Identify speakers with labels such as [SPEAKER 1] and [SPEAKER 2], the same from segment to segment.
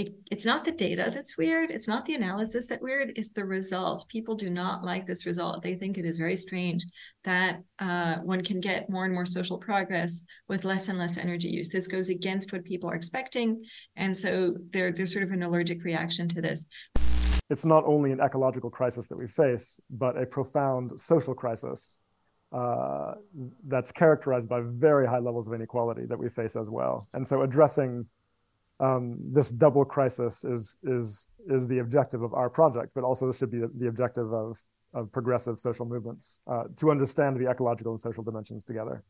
[SPEAKER 1] it, it's not the data that's weird. It's not the analysis that weird. It's the result. People do not like this result. They think it is very strange that uh, one can get more and more social progress with less and less energy use. This goes against what people are expecting, and so there, there's sort of an allergic reaction to this.
[SPEAKER 2] It's not only an ecological crisis that we face, but a profound social crisis uh, that's characterized by very high levels of inequality that we face as well. And so addressing um, this double crisis is is is the objective of our project, but also this should be the objective of of progressive social movements uh, to understand the ecological and social dimensions together.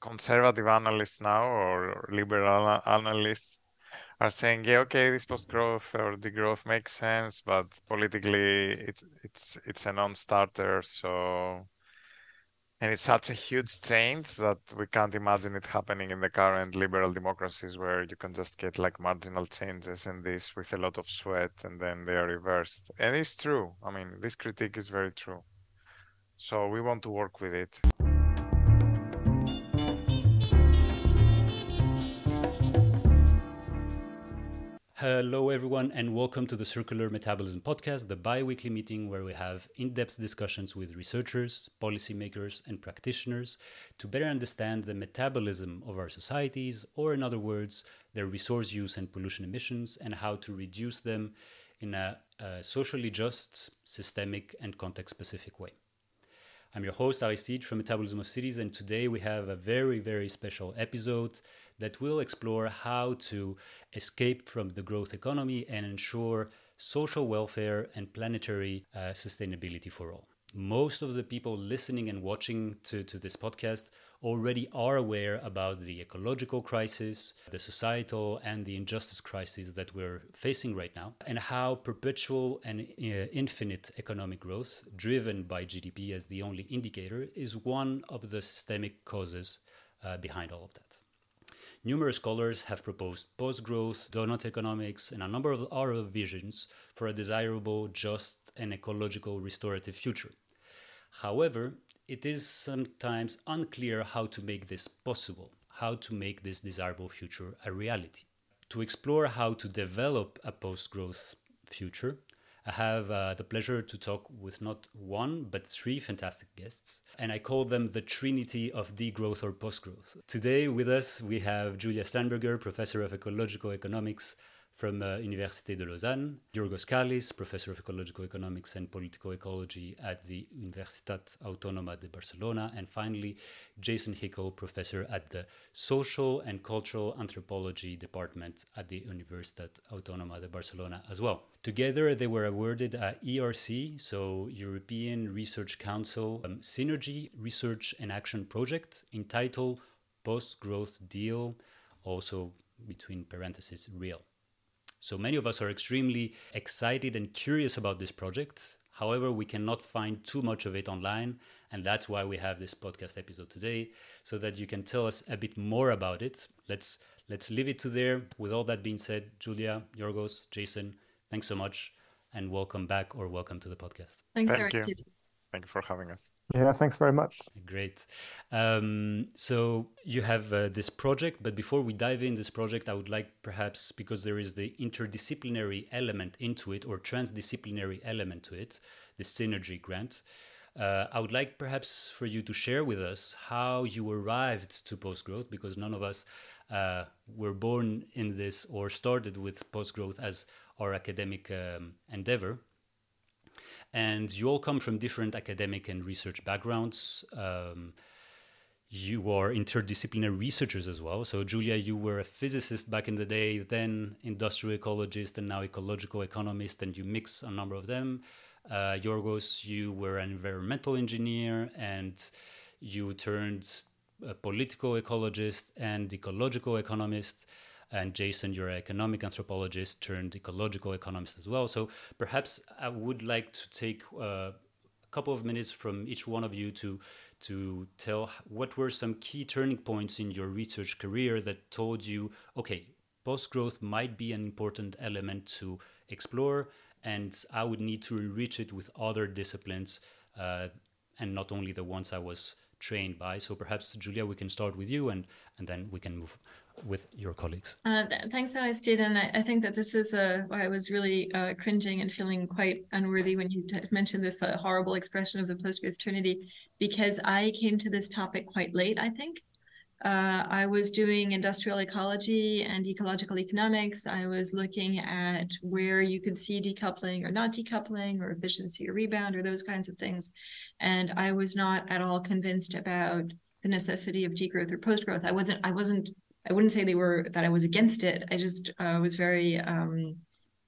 [SPEAKER 3] Conservative analysts now or liberal analysts are saying, yeah, okay, this post-growth or degrowth makes sense, but politically it's it's it's a non-starter. So and it's such a huge change that we can't imagine it happening in the current liberal democracies where you can just get like marginal changes in this with a lot of sweat and then they are reversed. And it's true. I mean, this critique is very true. So we want to work with it.
[SPEAKER 4] Hello, everyone, and welcome to the Circular Metabolism Podcast, the bi weekly meeting where we have in depth discussions with researchers, policymakers, and practitioners to better understand the metabolism of our societies, or in other words, their resource use and pollution emissions, and how to reduce them in a, a socially just, systemic, and context specific way. I'm your host, Aristide from Metabolism of Cities, and today we have a very, very special episode that will explore how to escape from the growth economy and ensure social welfare and planetary uh, sustainability for all. Most of the people listening and watching to, to this podcast already are aware about the ecological crisis, the societal and the injustice crisis that we're facing right now, and how perpetual and uh, infinite economic growth, driven by GDP as the only indicator, is one of the systemic causes uh, behind all of that. Numerous scholars have proposed post growth, doughnut economics, and a number of other visions for a desirable, just, and ecological restorative future. However, it is sometimes unclear how to make this possible, how to make this desirable future a reality. To explore how to develop a post growth future, I have uh, the pleasure to talk with not one, but three fantastic guests, and I call them the trinity of degrowth or post growth. Today, with us, we have Julia Steinberger, professor of ecological economics from uh, Université de Lausanne, Giorgos Kallis, professor of ecological economics and political ecology at the Universitat Autónoma de Barcelona, and finally, Jason Hickel, professor at the Social and Cultural Anthropology Department at the Universitat Autónoma de Barcelona as well. Together, they were awarded a ERC, so European Research Council um, Synergy Research and Action Project, entitled Post Growth Deal, also between parentheses, real. So many of us are extremely excited and curious about this project. However, we cannot find too much of it online, and that's why we have this podcast episode today, so that you can tell us a bit more about it. Let's let's leave it to there. With all that being said, Julia, Giorgos, Jason, thanks so much, and welcome back or welcome to the podcast.
[SPEAKER 1] Thanks,
[SPEAKER 3] Thank you. Thank you for having us.
[SPEAKER 2] Yeah, thanks very much.
[SPEAKER 4] Great. Um, so you have uh, this project, but before we dive in this project, I would like perhaps because there is the interdisciplinary element into it or transdisciplinary element to it, the synergy grant. Uh, I would like perhaps for you to share with us how you arrived to post growth because none of us uh, were born in this or started with post growth as our academic um, endeavor and you all come from different academic and research backgrounds. Um, you are interdisciplinary researchers as well. So, Julia, you were a physicist back in the day, then industrial ecologist, and now ecological economist, and you mix a number of them. Uh, Giorgos, you were an environmental engineer, and you turned a political ecologist and ecological economist and Jason, you're an economic anthropologist turned ecological economist as well. So perhaps I would like to take uh, a couple of minutes from each one of you to to tell what were some key turning points in your research career that told you, okay, post growth might be an important element to explore, and I would need to enrich it with other disciplines, uh, and not only the ones I was trained by. So perhaps Julia, we can start with you, and and then we can move with your colleagues?
[SPEAKER 1] Uh, th- thanks, Aristide. And I, I, think that this is uh, why I was really uh, cringing and feeling quite unworthy when you mentioned this uh, horrible expression of the post-growth trinity, because I came to this topic quite late, I think. Uh, I was doing industrial ecology and ecological economics. I was looking at where you could see decoupling or not decoupling or efficiency or rebound or those kinds of things. And I was not at all convinced about the necessity of degrowth or post-growth. I wasn't, I wasn't I wouldn't say they were that I was against it. I just uh, was very um,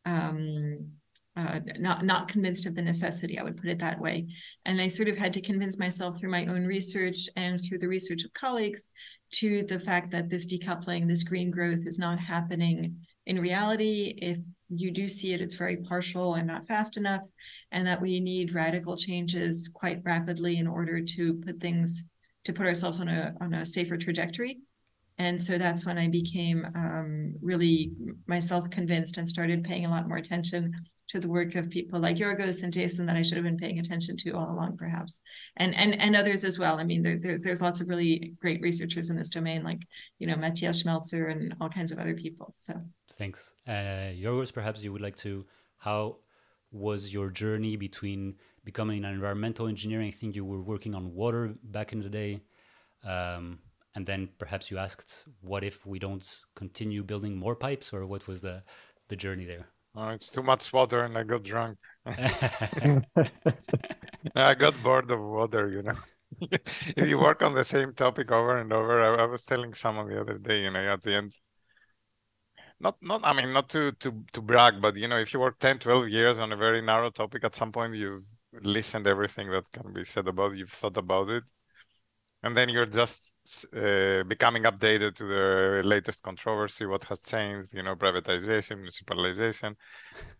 [SPEAKER 1] um, uh, not not convinced of the necessity. I would put it that way, and I sort of had to convince myself through my own research and through the research of colleagues to the fact that this decoupling, this green growth, is not happening in reality. If you do see it, it's very partial and not fast enough, and that we need radical changes quite rapidly in order to put things to put ourselves on a on a safer trajectory. And so that's when I became um, really myself convinced and started paying a lot more attention to the work of people like Giorgos and Jason that I should have been paying attention to all along, perhaps, and and and others as well. I mean, there, there there's lots of really great researchers in this domain, like you know Matthias Schmelzer and all kinds of other people. So
[SPEAKER 4] thanks, uh, Giorgos. Perhaps you would like to how was your journey between becoming an environmental engineer? I think you were working on water back in the day. Um, and then perhaps you asked what if we don't continue building more pipes or what was the the journey there?
[SPEAKER 3] Oh it's too much water and i got drunk. I got bored of water you know. If you work on the same topic over and over I, I, was telling someone the other day you know at the end not not i mean not to to to brag but you know if you work 10 12 years on a very narrow topic at some point you've listened everything that can be said about you've thought about it and then you're just uh, becoming updated to the latest controversy what has changed you know privatization municipalization.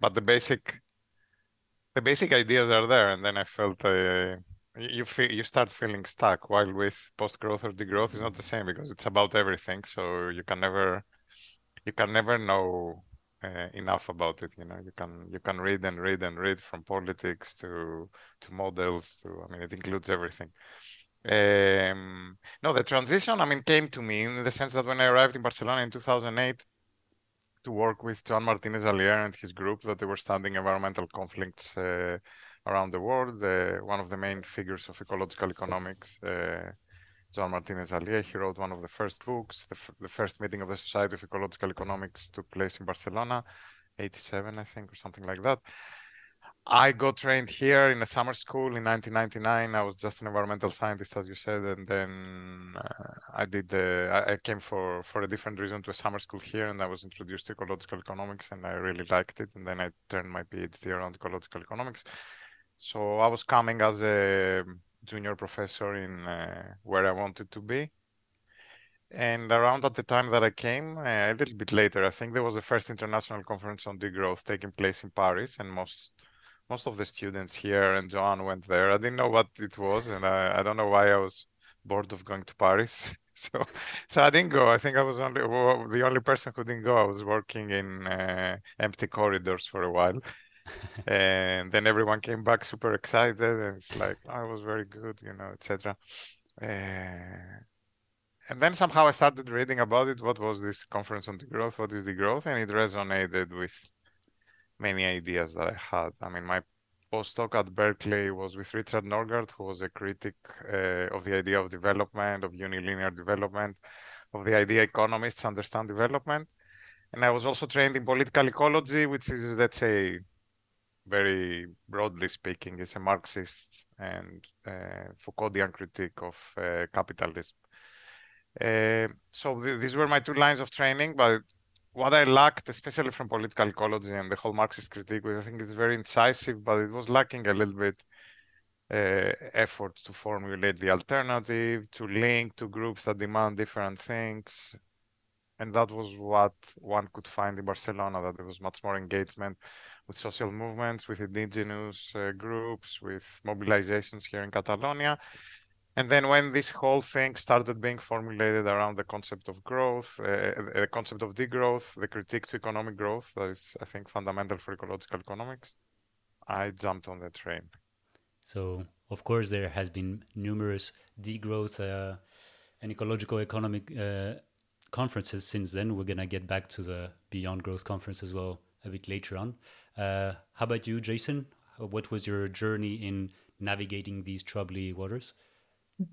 [SPEAKER 3] But the basic the basic ideas are there. And then i felt uh, you feel you start feeling stuck while with post growth or degrowth is not the same because it's about everything. So you can never you can never know uh, enough about it you know. You can you can read and read and read from politics to to models to i mean it includes everything um, no, the transition, I mean, came to me in the sense that when I arrived in Barcelona in 2008 to work with Joan Martinez Alier and his group, that they were studying environmental conflicts uh, around the world. One of the main figures of ecological economics, uh, Joan Martinez Alier, he wrote one of the first books. The, the first meeting of the Society of Ecological Economics took place in Barcelona, 87, I think, or something like that. I got trained here in a summer school in 1999. I was just an environmental scientist, as you said, and then uh, I did I, came for for a different reason to a summer school here, and I was introduced to ecological economics, and I really liked it. And then I turned my PhD around ecological economics. So I was coming as a junior professor in uh, where I wanted to be. And around at the time that I came, uh, a little bit later, I think there was the first international conference on degrowth taking place in Paris, and most most of the students here and John went there. I didn't know what it was, and I, I don't know why I was bored of going to Paris. so so I didn't go. I think I was only well, the only person who didn't go. I was working in uh, empty corridors for a while. and then everyone came back super excited and it's like oh, it was very good you know etc uh, and then somehow i started reading about it what was this conference on degrowth? what is degrowth? and it resonated with many ideas that I had. I mean, my postdoc at Berkeley was with Richard Norgaard, who was a critic uh, of the idea of development, of unilinear development, of the idea economists understand development. And I was also trained in political ecology, which is, let's say, very broadly speaking, is a Marxist and uh, Foucauldian critique of uh, capitalism. Uh, so th- these were my two lines of training, but what I lacked, especially from political ecology and the whole Marxist critique, which I think is very incisive, but it was lacking a little bit uh, effort to formulate the alternative, to link to groups that demand different things. And that was what one could find in Barcelona, that there was much more engagement with social movements, with indigenous uh, groups, with mobilizations here in Catalonia. And then when this whole thing started being formulated around the concept of growth, uh, the concept of degrowth, the critique to economic growth, that is, I think, fundamental for ecological economics, I jumped on the train.
[SPEAKER 4] So, of course, there has been numerous degrowth uh, and ecological economic uh, conferences since then. We're gonna get back to the Beyond Growth conference as well a bit later on. Uh, how about you, Jason? What was your journey in navigating these troubly waters?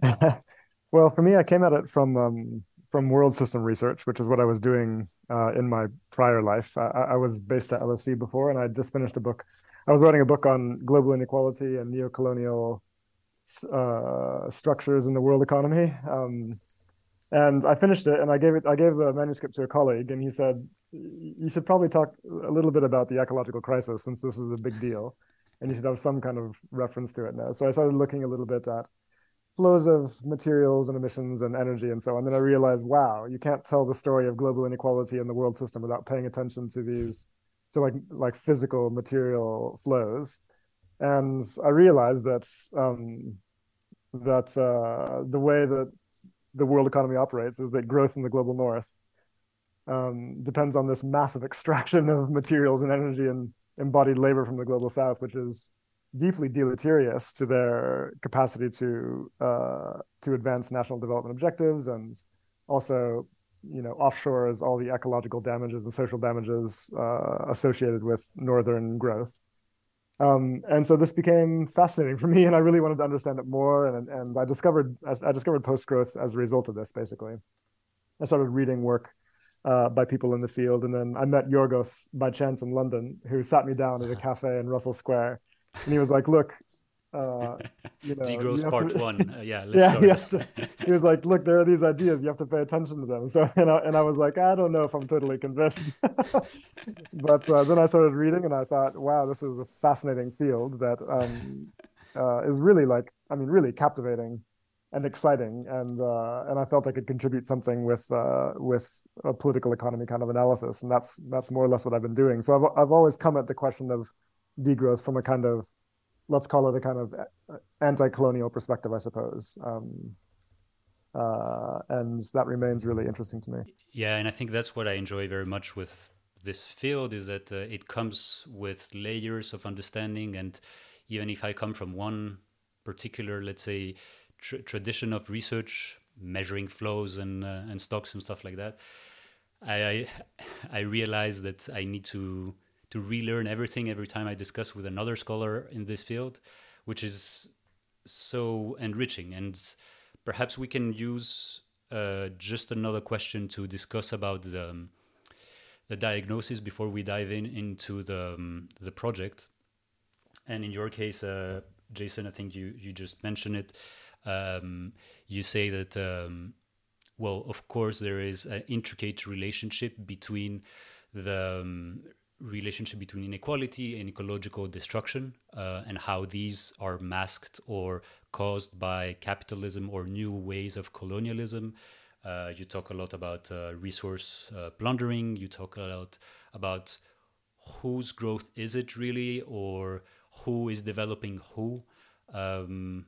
[SPEAKER 2] well, for me, I came at it from um, from world system research, which is what I was doing uh, in my prior life. I, I, was based at LSE before, and I just finished a book. I was writing a book on global inequality and neocolonial uh, structures in the world economy. Um, and I finished it, and I gave it. I gave the manuscript to a colleague, and he said, "You should probably talk a little bit about the ecological crisis, since this is a big deal, and you should have some kind of reference to it now." So I started looking a little bit at flows of materials and emissions and energy and so on. And then I realized, wow, you can't tell the story of global inequality in the world system without paying attention to these, to like like physical material flows. And I realized that um, that uh, the way that the world economy operates is that growth in the global north um, depends on this massive extraction of materials and energy and embodied labor from the global south, which is deeply deleterious to their capacity to uh, to advance national development objectives and also you know offshores all the ecological damages and social damages uh, associated with northern growth. Um, and so this became fascinating for me and i really wanted to understand it more and and i discovered i discovered post growth as a result of this basically. I started reading work uh, by people in the field and then i met Giorgos by chance in london who sat me down at a cafe in russell square and he was like, "Look, uh,
[SPEAKER 4] you know, degrowth part to, one. Uh, yeah,
[SPEAKER 2] yeah. To, he was like, "Look, there are these ideas. You have to pay attention to them." So, and I, and I was like, "I don't know if I'm totally convinced." but uh, then I started reading, and I thought, "Wow, this is a fascinating field that um, uh, is really like, I mean, really captivating." and exciting and uh, and I felt I could contribute something with uh, with a political economy kind of analysis and that's that's more or less what I've been doing so I've I've always come at the question of degrowth from a kind of let's call it a kind of anti-colonial perspective, I suppose. Um, uh, and that remains really interesting to me.
[SPEAKER 4] Yeah, and I think that's what I enjoy very much with this field is that uh, it comes with layers of understanding, and even if I come from one particular, let's say, tr- tradition of research, measuring flows and uh, and stocks and stuff like that, I I, I realize that I need to to relearn everything every time I discuss with another scholar in this field, which is so enriching. And perhaps we can use uh, just another question to discuss about the, um, the diagnosis before we dive in into the um, the project. And in your case, uh, Jason, I think you you just mentioned it. Um, you say that um, well, of course, there is an intricate relationship between the um, relationship between inequality and ecological destruction uh, and how these are masked or caused by capitalism or new ways of colonialism. Uh, you talk a lot about uh, resource uh, plundering. You talk a lot about whose growth is it really, or who is developing who. Um,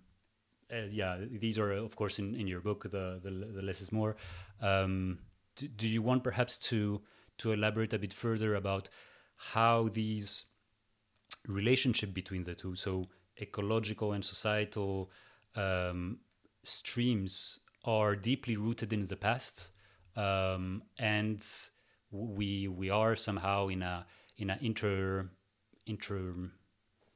[SPEAKER 4] uh, yeah, these are of course in, in your book. The the, the less is more. Um, do, do you want perhaps to to elaborate a bit further about how these relationship between the two, so ecological and societal um, streams, are deeply rooted in the past, um, and we we are somehow in a in an inter inter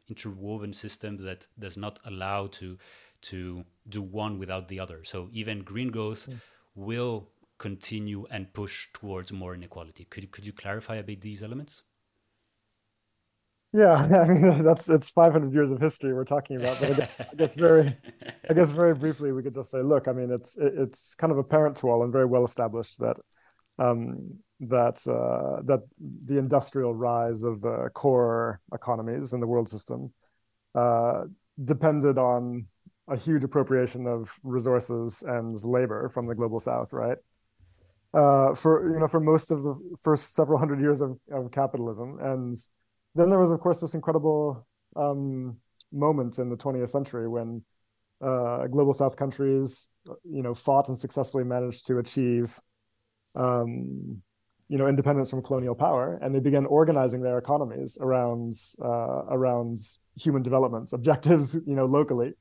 [SPEAKER 4] interwoven system that does not allow to to do one without the other. So even green growth mm. will continue and push towards more inequality. Could could you clarify a bit these elements?
[SPEAKER 2] Yeah, I mean that's it's 500 years of history we're talking about, but I guess, I guess, very, I guess very briefly we could just say, look, I mean it's it's kind of apparent to all and very well established that um, that uh, that the industrial rise of the core economies in the world system uh, depended on a huge appropriation of resources and labor from the global south, right? Uh, for you know for most of the first several hundred years of, of capitalism and then there was, of course, this incredible um, moment in the 20th century when uh, global South countries, you know, fought and successfully managed to achieve, um, you know, independence from colonial power, and they began organizing their economies around uh, around human development objectives, you know, locally,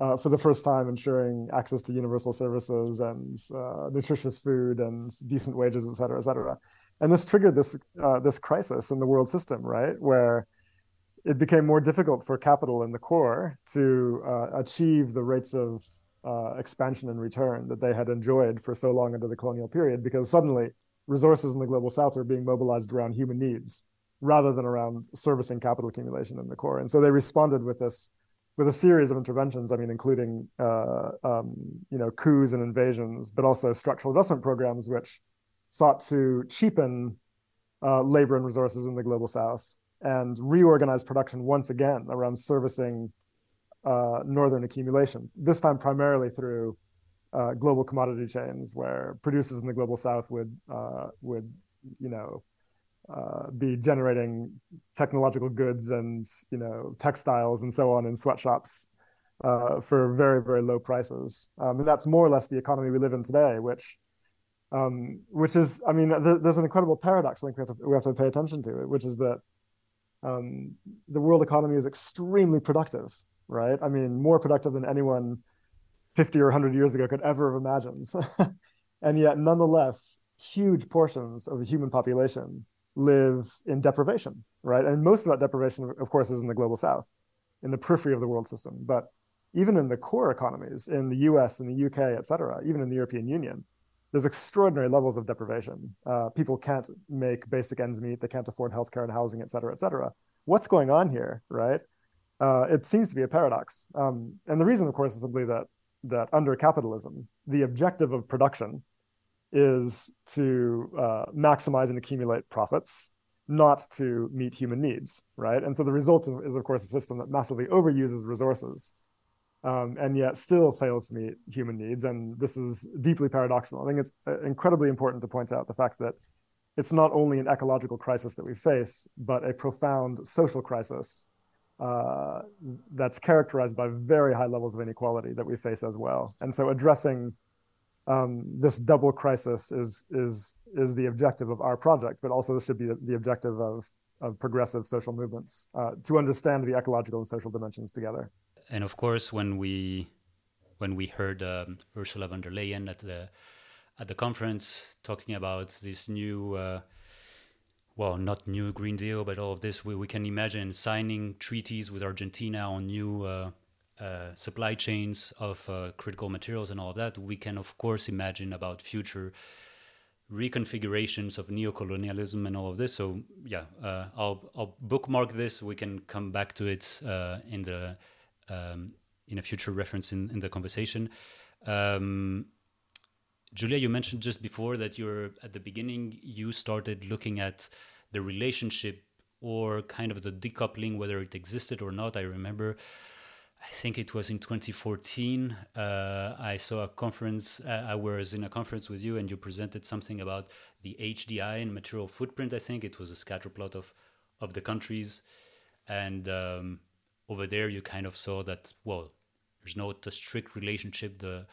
[SPEAKER 2] uh, for the first time ensuring access to universal services and uh, nutritious food and decent wages, et cetera, et cetera. And this triggered this uh, this crisis in the world system, right, where it became more difficult for capital in the core to uh, achieve the rates of uh, expansion and return that they had enjoyed for so long under the colonial period, because suddenly resources in the global south are being mobilized around human needs rather than around servicing capital accumulation in the core. And so they responded with this with a series of interventions. I mean, including uh, um, you know coups and invasions, but also structural investment programs, which sought to cheapen uh, labor and resources in the global south and reorganize production once again around servicing uh, northern accumulation. This time primarily through uh, global commodity chains, where producers in the global south would uh, would you know uh, be generating technological goods and you know textiles and so on in sweatshops uh, for very very low prices. Um, and that's more or less the economy we live in today, which um, which is I mean th- there's an incredible paradox I think we have to we have to pay attention to which is that um, the world economy is extremely productive, right? I mean more productive than anyone 50 or 100 years ago could ever have imagined. and yet nonetheless huge portions of the human population live in deprivation, right? And most of that deprivation, of course, is in the global south, in the periphery of the world system. But even in the core economies, in the US and the UK, et cetera, even in the European Union, there's extraordinary levels of deprivation. Uh, people can't make basic ends meet. They can't afford healthcare and housing, et cetera, et cetera. What's going on here, right? Uh, it seems to be a paradox. Um, and the reason, of course, is simply that that under capitalism, the objective of production is to uh, maximize and accumulate profits, not to meet human needs, right? And so the result is, of course, a system that massively overuses resources um, and yet still fails to meet human needs. And this is deeply paradoxical. I think it's uh, incredibly important to point out the fact that it's not only an ecological crisis that we face, but a profound social crisis uh, that's characterized by very high levels of inequality that we face as well. And so addressing um, this double crisis is is is the objective of our project, but also should be the objective of of progressive social movements uh, to understand the ecological and social dimensions together.
[SPEAKER 4] And of course, when we when we heard um, Ursula von der Leyen at the at the conference talking about this new, uh, well, not new Green Deal, but all of this, we, we can imagine signing treaties with Argentina on new uh, uh, supply chains of uh, critical materials and all of that, we can of course imagine about future reconfigurations of neocolonialism and all of this. So yeah, uh, I'll I'll bookmark this. We can come back to it uh, in the um, in a future reference in, in the conversation. Um, Julia, you mentioned just before that you're at the beginning you started looking at the relationship or kind of the decoupling, whether it existed or not. I remember I think it was in 2014. Uh, I saw a conference. Uh, I was in a conference with you, and you presented something about the HDI and material footprint. I think it was a scatter plot of of the countries, and um, over there you kind of saw that well, there's not a strict relationship. The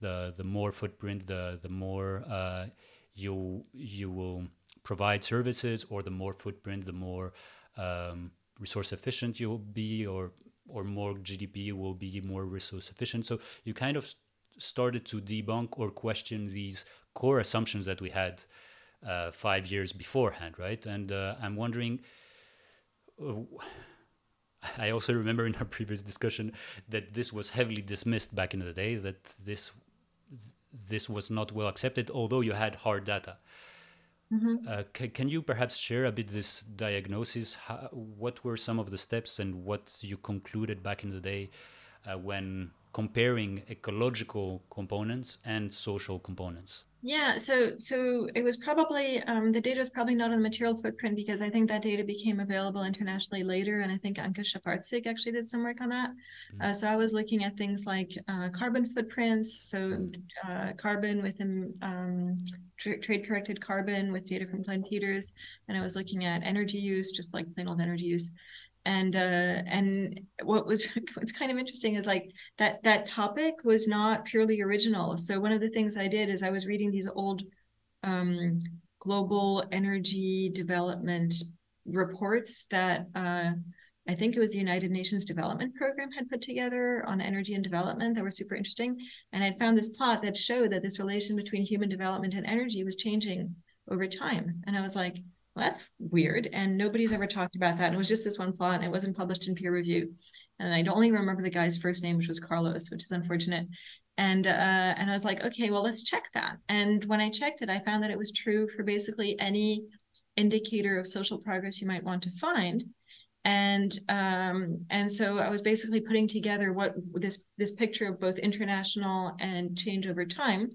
[SPEAKER 4] the the more footprint, the the more uh, you you will provide services, or the more footprint, the more um, resource efficient you'll be, or or more GDP will be more resource efficient. So you kind of started to debunk or question these core assumptions that we had uh, five years beforehand, right? And uh, I'm wondering. I also remember in our previous discussion that this was heavily dismissed back in the day. That this this was not well accepted, although you had hard data. Mm-hmm. Uh, c- can you perhaps share a bit this diagnosis? How, what were some of the steps and what you concluded back in the day uh, when comparing ecological components and social components?
[SPEAKER 1] Yeah, so so it was probably um, the data was probably not on the material footprint because I think that data became available internationally later, and I think Anke Schaffartzik actually did some work on that. Mm-hmm. Uh, so I was looking at things like uh, carbon footprints, so uh, carbon within um, tra- trade corrected carbon with data from Glenn Peters, and I was looking at energy use, just like plain old energy use, and uh, and what was what's kind of interesting is like that that topic was not purely original. So one of the things I did is I was reading these old um, global energy development reports that uh, I think it was the United Nations Development Program had put together on energy and development that were super interesting. And I found this plot that showed that this relation between human development and energy was changing over time. And I was like, well, that's weird. And nobody's ever talked about that. And it was just this one plot and it wasn't published in peer review. And I only remember the guy's first name, which was Carlos, which is unfortunate. And uh, and I was like, okay, well, let's check that. And when I checked it, I found that it was true for basically any indicator of social progress you might want to find and um, and so I was basically putting together what this this picture of both international and change over time.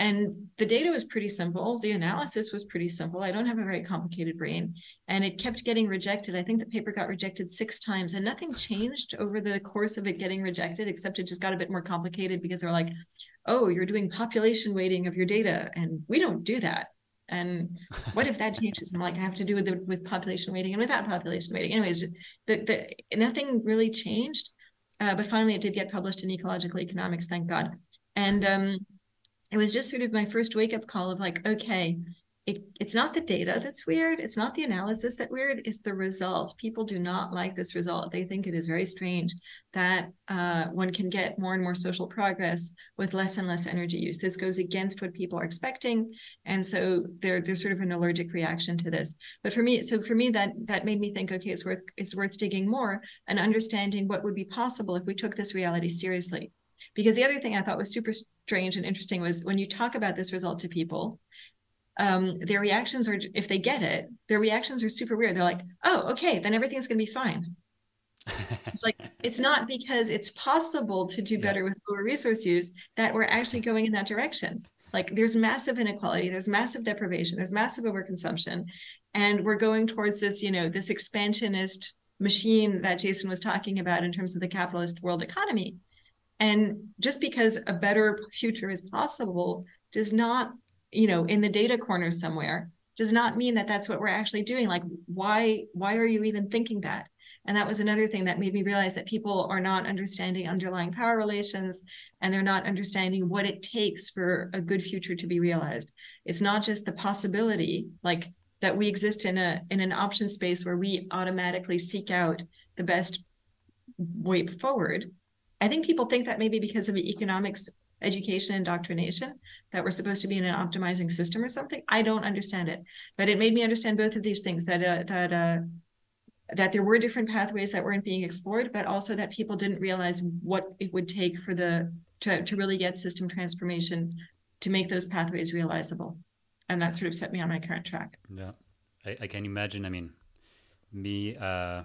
[SPEAKER 1] And the data was pretty simple. The analysis was pretty simple. I don't have a very complicated brain, and it kept getting rejected. I think the paper got rejected six times, and nothing changed over the course of it getting rejected, except it just got a bit more complicated because they're like, "Oh, you're doing population weighting of your data, and we don't do that." And what if that changes? I'm like, I have to do with the, with population weighting and without population weighting. Anyways, the, the nothing really changed. Uh, but finally, it did get published in Ecological Economics, thank God. And um, it was just sort of my first wake up call of like, okay, it, it's not the data that's weird. It's not the analysis that weird. It's the result. People do not like this result. They think it is very strange that uh, one can get more and more social progress with less and less energy use. This goes against what people are expecting, and so there, there's sort of an allergic reaction to this. But for me, so for me, that that made me think, okay, it's worth it's worth digging more and understanding what would be possible if we took this reality seriously. Because the other thing I thought was super strange and interesting was when you talk about this result to people um, their reactions are if they get it their reactions are super weird. They're like oh okay then everything's going to be fine. It's like it's not because it's possible to do better yeah. with lower resource use that we're actually going in that direction. Like there's massive inequality there's massive deprivation there's massive overconsumption and we're going towards this you know this expansionist machine that jason was talking about in terms of the capitalist world economy and just because a better future is possible does not you know in the data corner somewhere does not mean that that's what we're actually doing. Like why why are you even thinking that? And that was another thing that made me realize that people are not understanding underlying power relations and they're not understanding what it takes for a good future to be realized. It's not just the possibility like that we exist in a in an option space where we automatically seek out the best way forward i think people think that maybe because of the economics education indoctrination that we're supposed to be in an optimizing system or something. I don't understand it. But it made me understand both of these things that uh, that uh, that there were different pathways that weren't being explored but also that people didn't realize what it would take for the to, to really get system transformation to make those pathways realizable. And that sort of set me on my current track.
[SPEAKER 4] Yeah. I, I can imagine. I mean me uh,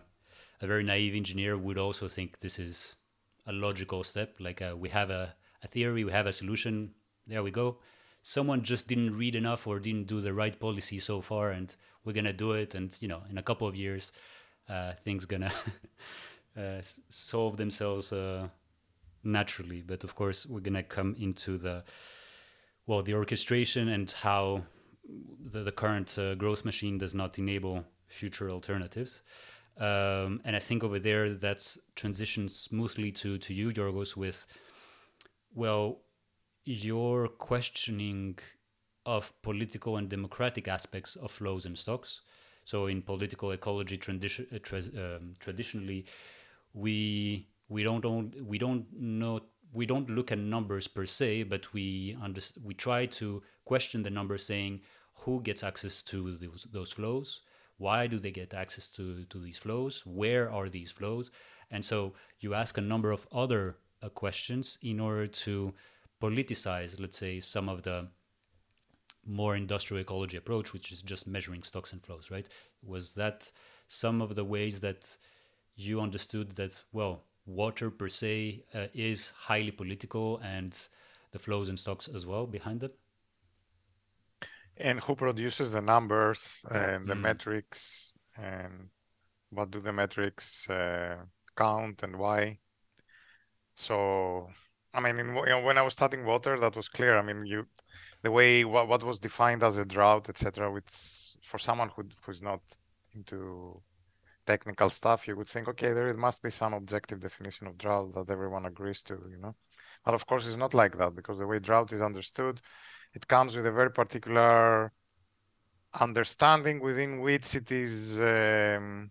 [SPEAKER 4] a very naive engineer would also think this is a logical step like uh, we have a a theory, we have a solution. There we go. Someone just didn't read enough or didn't do the right policy so far, and we're gonna do it. And you know, in a couple of years, uh, things gonna uh, solve themselves uh, naturally. But of course, we're gonna come into the well, the orchestration and how the, the current uh, growth machine does not enable future alternatives. Um, and I think over there that's transitions smoothly to to you, Giorgos, with well, your questioning of political and democratic aspects of flows and stocks. So in political ecology, tradition, uh, tra um, traditionally, we we don't we don't know we don't look at numbers per se, but we we try to question the numbers, saying who gets access to those, those flows, why do they get access to to these flows, where are these flows, and so you ask a number of other uh, questions in order to politicize, let's say, some of the more industrial ecology approach, which is just measuring stocks and flows, right? Was that some of the ways that you understood that, well, water per se uh, is highly political and the flows and stocks as well behind it?
[SPEAKER 3] And who produces the numbers and the mm. metrics and what do the metrics uh, count and why? So, I mean, in, you know, when I was studying water, that was clear. I mean, you, the way what, what was defined as a drought, etc. Which for someone who who's not into technical stuff, you would think, okay, there must be some objective definition of drought that everyone agrees to, you know. But of course, it's not like that because the way drought is understood, it comes with a very particular understanding within which it is um,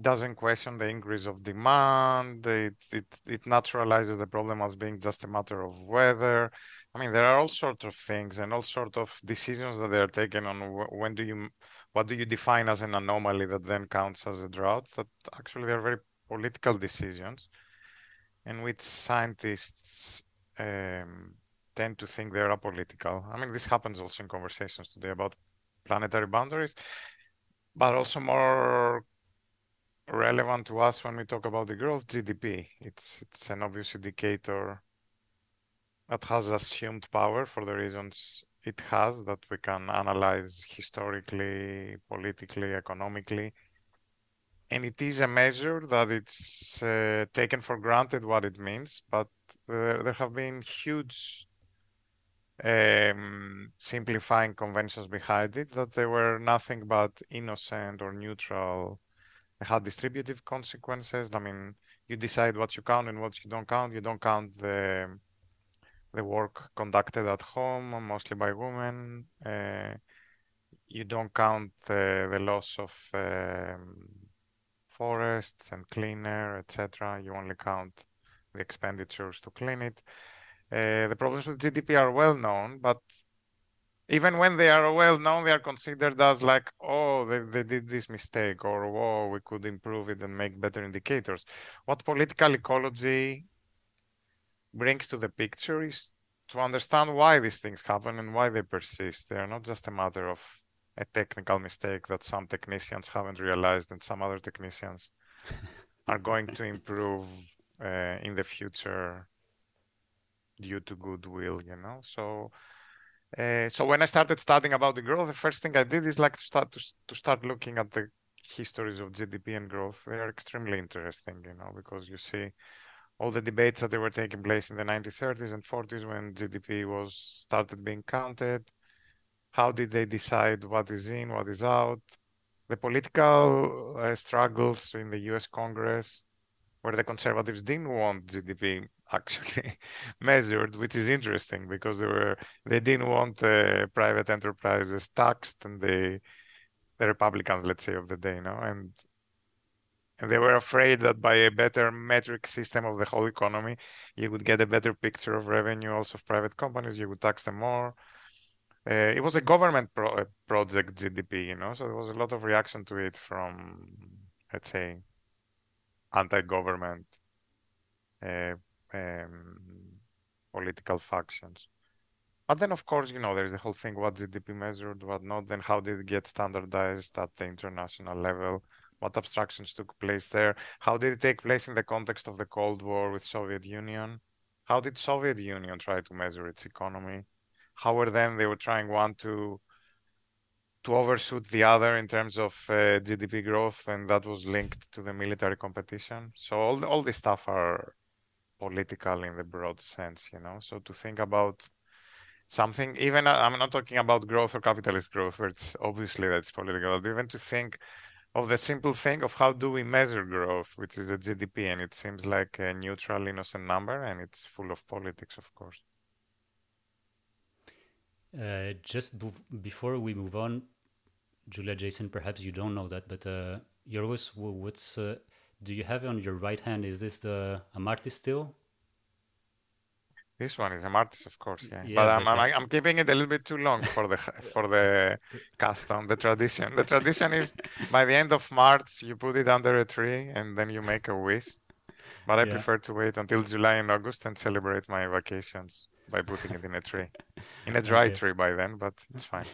[SPEAKER 3] doesn't question the increase of demand. It, it, it naturalizes the problem as being just a matter of weather. I mean, there are all sorts of things and all sorts of decisions that they are taken on when do you, what do you define as an anomaly that then counts as a drought? That actually they're very political decisions, and which scientists um, tend to think they're apolitical. I mean, this happens also in conversations today about planetary boundaries, but also more relevant to us when we talk about the growth GDP. It's it's an obvious indicator that has assumed power for the reasons it has that we can analyze historically, politically, economically. And it is a measure that it's uh, taken for granted what it means, but there, there have been huge um, simplifying conventions behind it that they were nothing but innocent or neutral they had distributive consequences. I mean, you decide what you count and what you don't count. You don't count the the work conducted at home, mostly by women. Uh, you don't count uh, the loss of um, forests and clean air, etc. You only count the expenditures to clean it. Uh, the problems with GDP are well known, but even when they are well known, they are considered as like, oh, they, they did this mistake, or oh, we could improve it and make better indicators. What political ecology brings to the picture is to understand why these things happen and why they persist. They are not just a matter of a technical mistake that some technicians haven't realized and some other technicians are going to improve uh, in the future due to goodwill, you know? So uh, so when I started studying about degrowth, the first thing I did is like to start to, to start looking at the histories of GDP and growth. They are extremely interesting, you know, because you see all the debates that they were taking place in the 1930s and 40s when GDP was started being counted. How did they decide what is in, what is out? The political uh, struggles in the U.S. Congress, where the conservatives didn't want GDP actually measured, which is interesting because they were they didn't want uh, private enterprises taxed, and they the Republicans, let's say, of the day, know, and and they were afraid that by a better metric system of the whole economy, you would get a better picture of revenue also of private companies. You would tax them more. Uh, it was a government pro- uh, project GDP, you know, so there was a lot of reaction to it from, let's say, anti-government uh, um, political factions. But then, of course, you know, there's the whole thing: what GDP measured, what not. Then, how did it get standardized at the international level? What abstractions took place there? How did it take place in the context of the Cold War with Soviet Union? How did Soviet Union try to measure its economy? How were then they were trying one to to overshoot the other in terms of uh, GDP growth, and that was linked to the military competition. So all the, all this stuff are political in the broad sense, you know. So to think about something, even uh, I'm not talking about growth or capitalist growth, where it's obviously that's political, even to think of the simple thing of how do we measure growth, which is a GDP, and it seems like a neutral, innocent number, and it's full of politics, of course.
[SPEAKER 4] Uh, just before we move on, Julia, Jason, perhaps you don't know that, but uh, Giorgos, what's uh, do you have on your right hand? Is this the Amartis still?
[SPEAKER 3] This one is Amartis, of course, yeah. yeah but, I'm, I'm, I'm, keeping it a little bit too long for the for the custom, the tradition. The tradition is by the end of March you put it under a tree and then you make a wish. But I yeah. prefer to wait until July and August and celebrate my vacations by putting it in a tree, in a dry okay. tree by then. But it's fine.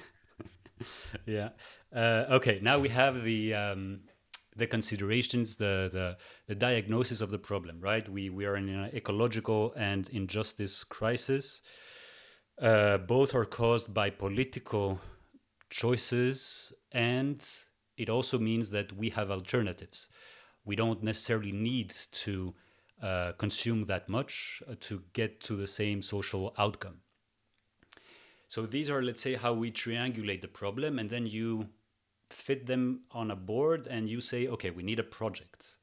[SPEAKER 4] yeah. Uh, okay. Now we have the um, the considerations, the, the, the diagnosis of the problem, right? We, we are in an ecological and injustice crisis. Uh, both are caused by political choices, and it also means that we have alternatives. We don't necessarily need to uh, consume that much to get to the same social outcome. So these are, let's say, how we triangulate the problem, and then you fit them on a board and you say, okay, we need a project.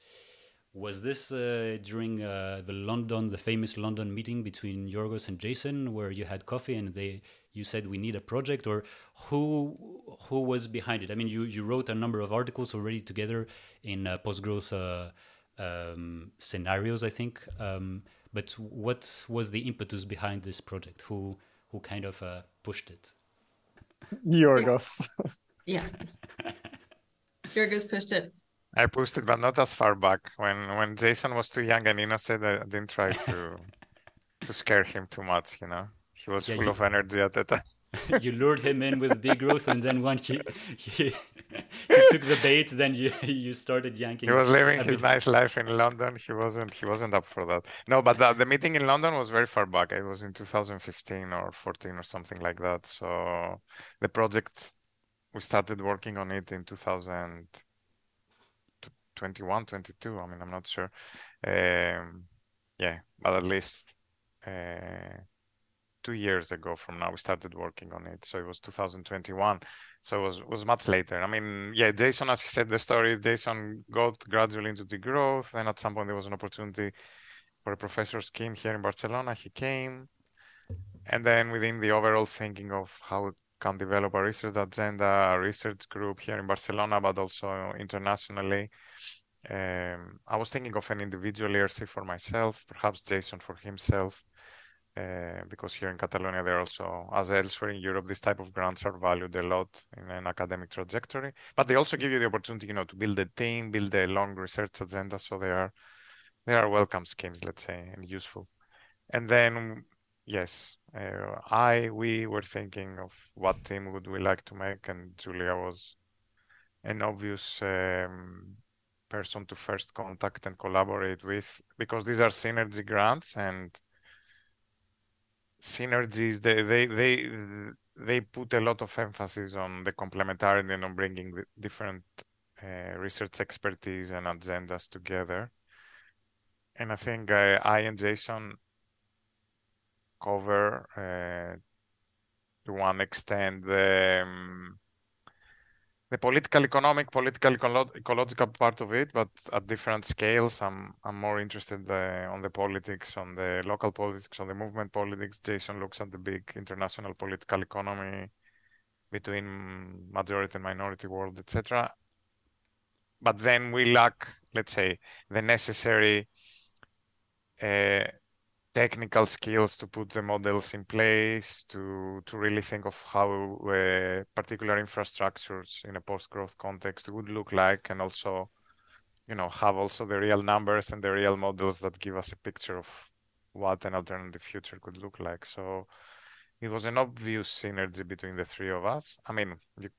[SPEAKER 4] Was this uh, during uh, the London, the famous London meeting between Giorgos and Jason, where you had coffee and they you said we need a project, or who who was behind it? I mean, you you wrote a number of articles already together in uh, post growth uh, um, scenarios, I think. Um, but what was the impetus behind this project? Who who kind of uh, pushed it?
[SPEAKER 2] Giorgos.
[SPEAKER 1] Yeah. Giorgos pushed it.
[SPEAKER 3] I pushed it, but not as far back. When when Jason was too young and innocent, I didn't try to to scare him too much. You know, he was
[SPEAKER 4] Yeah,
[SPEAKER 3] full
[SPEAKER 4] you-
[SPEAKER 3] of energy at the time.
[SPEAKER 4] you lured him in with degrowth, and then when he, he he took the bait, then you you started yanking.
[SPEAKER 3] He was living his
[SPEAKER 4] bit-
[SPEAKER 3] nice life in London. He wasn't. He wasn't up for that. No, but the, the meeting in London was very far back. It was in 2015 or 14 or something like that. So the project we started working on it in 2021, 22. I mean, I'm not sure. Um, yeah, but at least uh, two years ago from now we started working on it. So it was 2021. So it was was much later. I mean, yeah, Jason, as he said, the story is Jason got gradually into degrowth. Then at some point there was an opportunity for a professor scheme here in Barcelona. He came, and then within the overall thinking of how we can develop a research agenda, a research group here in Barcelona, but also internationally. Um, I was thinking of an individual ERC for myself, perhaps Jason for himself, uh, because here in Catalonia, there also, as elsewhere in Europe, this type of grants are valued a lot in an academic trajectory. But they also give you the opportunity, you know, to build a team, build a long research agenda. So they are they are welcome schemes, let's say, and useful. And then, yes, uh, I we were thinking of what team would we like to make, and Julia was an obvious um, person to first contact and collaborate with because these are synergy grants and synergies they they they they put a lot of emphasis on the complementarity and on bringing the different uh, research expertise and agendas together. And i think uh, i and jason cover uh, to one extent the um, the political economic political ecological part of it but at different scales i'm i'm more interested on the politics on the local politics on the movement politics. Jason looks at the big international political economy between majority and minority world etc but then we lack let's say the necessary uh, technical skills to put the models in place to to really think of how uh, particular infrastructures in a post-growth context would look like and also you know have also the real numbers and the real models that give us a picture of what an alternative future could look like. So it was an obvious synergy between the three of us. I mean you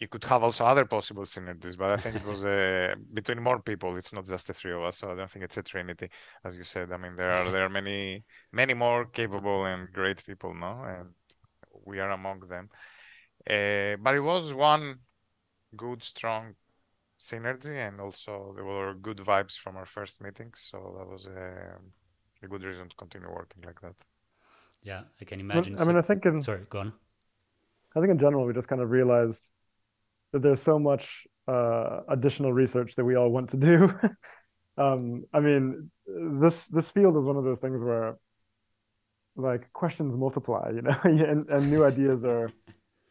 [SPEAKER 3] you could have also other possible synergies, but I think it was uh, between more people. It's not just the three of us, so I don't think it's a trinity, as you said. I mean, there are there are many many more capable and great people now, and we are among them. Uh, but it was one good, strong synergy, and also there were good vibes from our first meeting, so that was a, a good reason to continue working like that.
[SPEAKER 4] Yeah, I can
[SPEAKER 2] I
[SPEAKER 4] imagine.
[SPEAKER 2] mean, I
[SPEAKER 4] so-
[SPEAKER 2] think in
[SPEAKER 4] Sorry, go on.
[SPEAKER 2] I think in general we just kind of realized that there's so much uh, additional research that we all want to do. um, I mean, this this field is one of those things where like questions multiply, you know, and, and new ideas are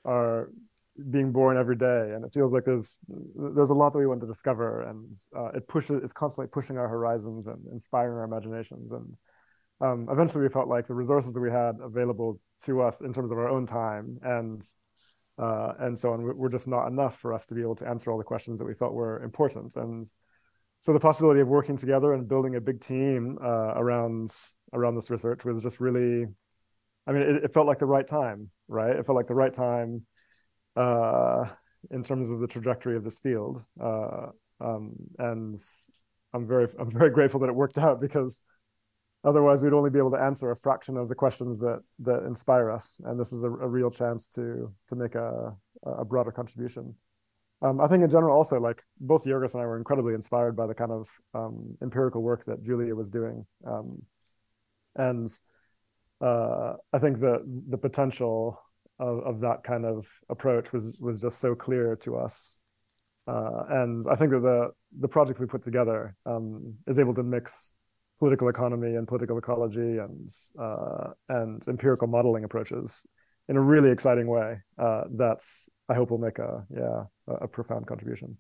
[SPEAKER 2] are being born every day, and it feels like there's there's a lot that we want to discover, and uh, it pushes it's constantly pushing our horizons and inspiring our imaginations, and um, eventually we felt like the resources that we had available to us in terms of our own time and uh, and so on were just not enough for us to be able to answer all the questions that we felt were important. And so the possibility of working together and building a big team uh, around around this research was just really i mean it, it, felt like the right time right? It felt like the right time uh, in terms of the trajectory of this field. Uh, um, and i'm very i'm very grateful that it worked out because otherwise we'd only be able to answer a fraction of the questions that that inspire us and this is a, a real chance to to make a a broader contribution. Um, i think in general also like both Giorgos and i were incredibly inspired by the kind of um, empirical work that julia was doing. Um, and uh, i think that the potential of, of that kind of approach was was just so clear to us. Uh, and i think that the the project we put together um, is able to mix political economy and political ecology and uh, and empirical modeling approaches in a really exciting way. Uh, that's I hope will make a yeah a, a profound contribution.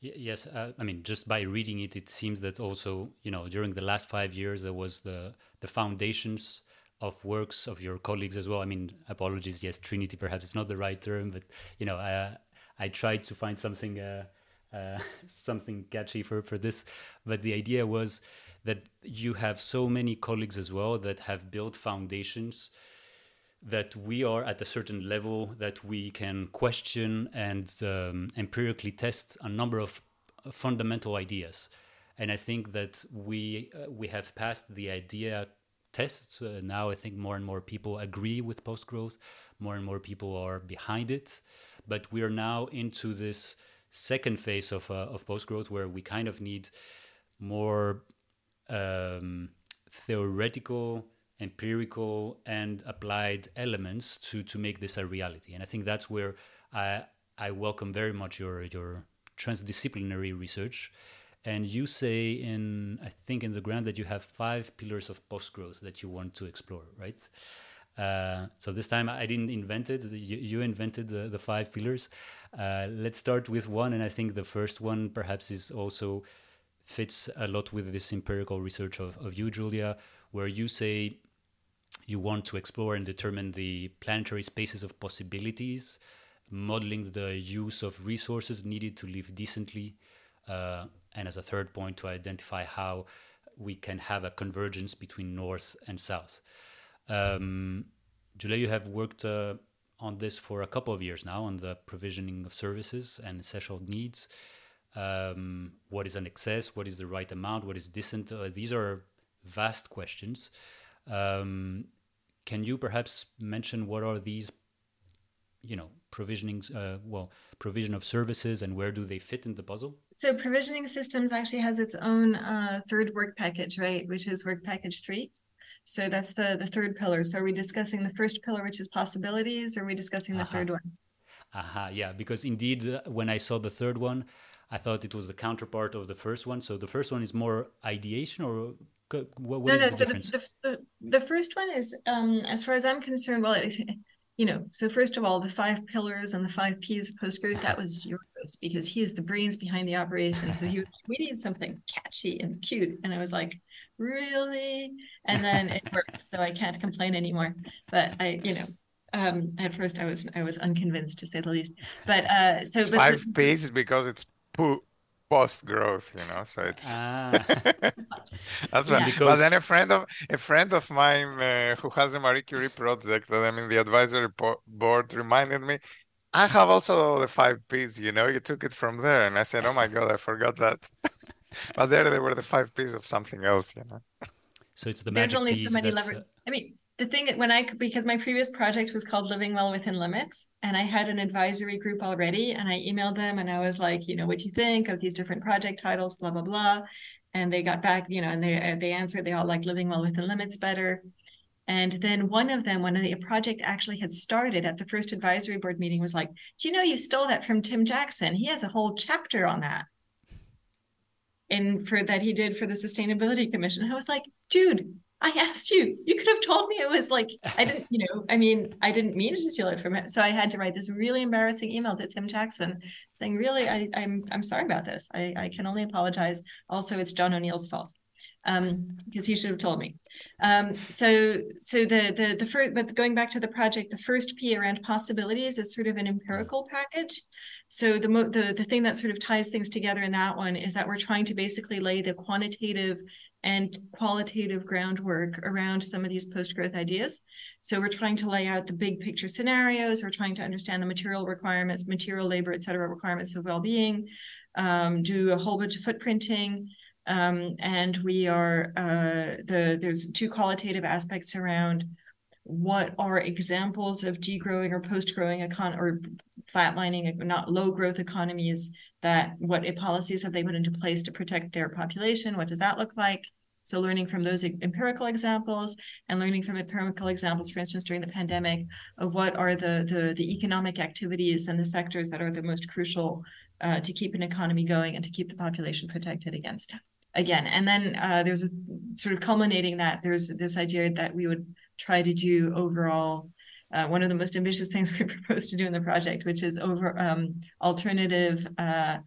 [SPEAKER 4] Yes, uh, I mean, just by reading it, it seems that also, you know, during the last five years, there was the the foundations of works of your colleagues as well. I mean, apologies, yes, Trinity perhaps it's not the right term, but you know, I I tried to find something uh, uh, something catchy for for this, but the idea was that you have so many colleagues as well that have built foundations that we are at a certain level that we can question and um, empirically test a number of fundamental ideas. And I think that we uh, we have passed the idea tests. Uh, now I think more and more people agree with post growth. More and more people are behind it. But we are now into this second phase of uh, of post growth where we kind of need more um, theoretical empirical and applied elements to to make this a reality. And I think that's where I I welcome very much your your transdisciplinary research. And you say in I think in the grant that you have five pillars of post growth that you want to explore, right? Uh, so this time I didn't invent it. You, you invented the, the five pillars. Uh, let's start with one, and I think the first one perhaps is also fits a lot with this empirical research of, of you, Julia, where you say you want to explore and determine the planetary spaces of possibilities, modeling the use of resources needed to live decently, uh, and as a third point, to identify how we can have a convergence between North and South. Um, Julia, you have worked uh, on this for a couple of years now on the provisioning of services and essential needs. Um, what is an excess? What is the right amount? What is decent? Uh, these are vast questions. Um, can you perhaps mention what are these, you know, provisioning, uh, well, provision of services and where do they fit in the puzzle?
[SPEAKER 1] So provisioning systems actually has its own uh, third work package, right, which is work package three. So that's the the third pillar. So are we discussing the first pillar, which is possibilities, or are we discussing the uh-huh. third one?
[SPEAKER 4] Aha, uh-huh, yeah, because indeed, uh, when I saw the third one, I thought it was the counterpart of the first one. So the first one is more ideation, or what, what
[SPEAKER 1] no, no. so the, the, the, the, first one is, um, as far as I'm concerned, well, it, you know, so first of all, the five pillars and the five P's of Postgrowth, that was yours because he is the brains behind the operation. So he, we need something catchy and cute. And I was like, really? And then it worked. So I can't complain anymore. But I, you know, um, at first I was I was unconvinced to say the least. But uh, so but
[SPEAKER 3] five the, P's because it's poo post growth you know so it's ah. that's yeah. because... but then a friend of a friend of mine uh, who has a marie curie project that i'm in the advisory board reminded me i have also the five p's you know you took it from there and i said oh my god i forgot that but there they were the five p's of something else you know
[SPEAKER 4] so it's the magic There's only so many
[SPEAKER 1] levers. Uh... i mean the thing that when I because my previous project was called Living Well Within Limits, and I had an advisory group already, and I emailed them and I was like, you know, what do you think of these different project titles, blah blah blah, and they got back, you know, and they they answered they all like Living Well Within Limits better. And then one of them, when the project actually had started at the first advisory board meeting, was like, Do you know you stole that from Tim Jackson? He has a whole chapter on that. And for that he did for the Sustainability Commission. I was like, dude, I asked you. You could have told me it was like I didn't, you know, I mean, I didn't mean to steal it from it. So I had to write this really embarrassing email to Tim Jackson saying, really, I, am I'm, I'm sorry about this. I, I can only apologize. Also, it's John O'Neill's fault. Um, because he should have told me. Um, so so the the the first but going back to the project, the first P around possibilities is sort of an empirical package. So the the the thing that sort of ties things together in that one is that we're trying to basically lay the quantitative and qualitative groundwork around some of these post-growth ideas. So we're trying to lay out the big picture scenarios. We're trying to understand the material requirements, material labor, et cetera, requirements of well-being, um, do a whole bunch of footprinting. Um, and we are, uh, the there's two qualitative aspects around what are examples of degrowing or post-growing econ or flatlining, not low growth economies that what policies have they put into place to protect their population? What does that look like? So learning from those empirical examples and learning from empirical examples, for instance, during the pandemic, of what are the the, the economic activities and the sectors that are the most crucial uh, to keep an economy going and to keep the population protected against again. And then uh, there's a sort of culminating that there's this idea that we would try to do overall uh, one of the most ambitious things we propose to do in the project, which is over um, alternative uh,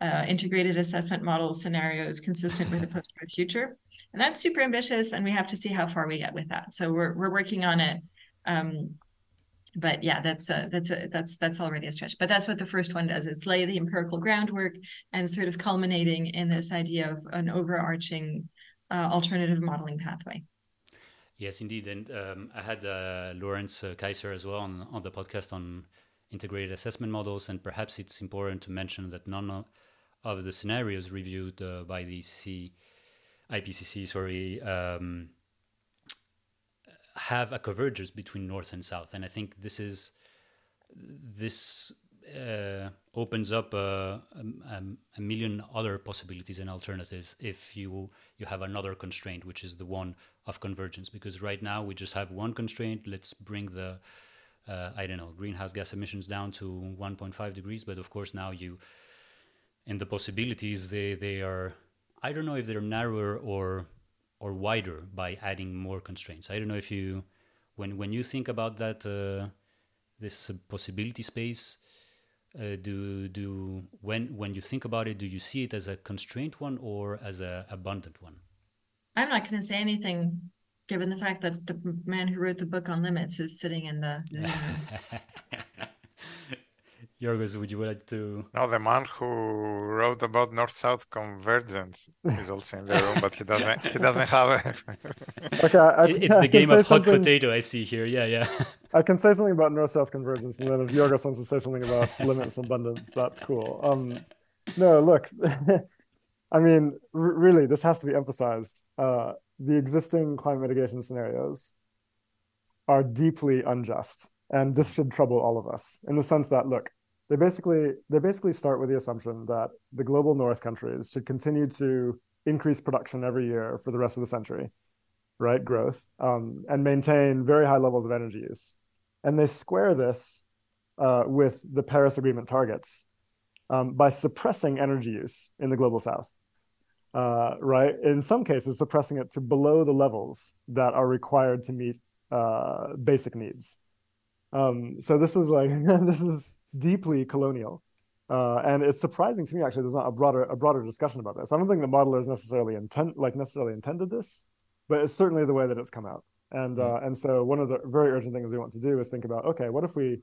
[SPEAKER 1] uh, integrated assessment model scenarios consistent with a post-growth future. And that's super ambitious, and we have to see how far we get with that. So we're we're working on it. Um, but yeah, that's a, that's a, that's that's already a stretch. But that's what the first one does: is lay the empirical groundwork and sort of culminating in this idea of an overarching uh, alternative modeling pathway.
[SPEAKER 4] Yes, indeed. And um, I had uh, Lorenz uh, Keyßer as well on, on the podcast on integrated assessment models. And perhaps it's important to mention that none of the scenarios reviewed uh, by the C, IPCC sorry, um, have a convergence between North and South. And I think this is this uh, opens up a, a, a, million other possibilities and alternatives if you you have another constraint, which is the one of convergence. Because right now we just have one constraint. Let's bring the uh, I don't know greenhouse gas emissions down to 1.5 degrees. But of course now you and the possibilities they they are I don't know if they're narrower or or wider by adding more constraints. I don't know if you when when you think about that uh, this possibility space uh, do do when when you think about it do you see it as a constraint one or as a abundant one?
[SPEAKER 1] I'm not going to say anything given the fact that the man who wrote the book on limits is sitting in the
[SPEAKER 4] Giorgos, would you like to?
[SPEAKER 3] No, the man who wrote about North-South convergence is also in the room, but he doesn't. He doesn't have
[SPEAKER 2] a. okay, I,
[SPEAKER 4] it's the game of hot potato. I see here. Yeah, yeah.
[SPEAKER 2] I can say something about North-South convergence, and then if Giorgos wants to say something about limits and abundance, that's cool. Um, no, look, I mean, r- really, this has to be emphasized. Uh, the existing climate mitigation scenarios are deeply unjust, and this should trouble all of us in the sense that, look, they basically they basically start with the assumption that the global north countries should continue to increase production every year for the rest of the century right growth um, and maintain very high levels of energy use. And they square this uh, with the paris agreement targets um, by suppressing energy use in the global south uh, right? In some cases suppressing it to below the levels that are required to meet uh, basic needs. Um, so this is like this is deeply colonial. Uh, and it's surprising to me actually there's not a broader a broader discussion about this. I don't think the modelers necessarily intent like necessarily intended this, but it's certainly the way that it's come out. And mm. uh, and so one of the very urgent things we want to do is think about okay, what if we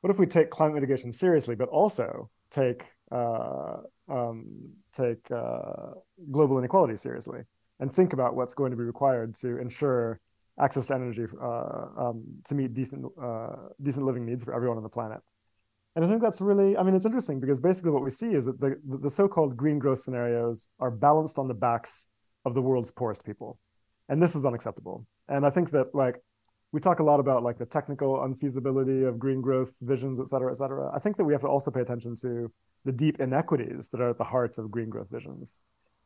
[SPEAKER 2] what if we take climate mitigation seriously, but also take uh, um, take uh, global inequality seriously, and think about what's going to be required to ensure access to energy uh, um, to meet decent uh, decent living needs for everyone on the planet. And I think that's really, I mean, it's interesting because basically what we see is that the, the so-called green growth scenarios are balanced on the backs of the world's poorest people. And this is unacceptable. And I think that like, we talk a lot about like the technical unfeasibility of green growth visions, et cetera, et cetera. I think that we have to also pay attention to the deep inequities that are at the heart of green growth visions.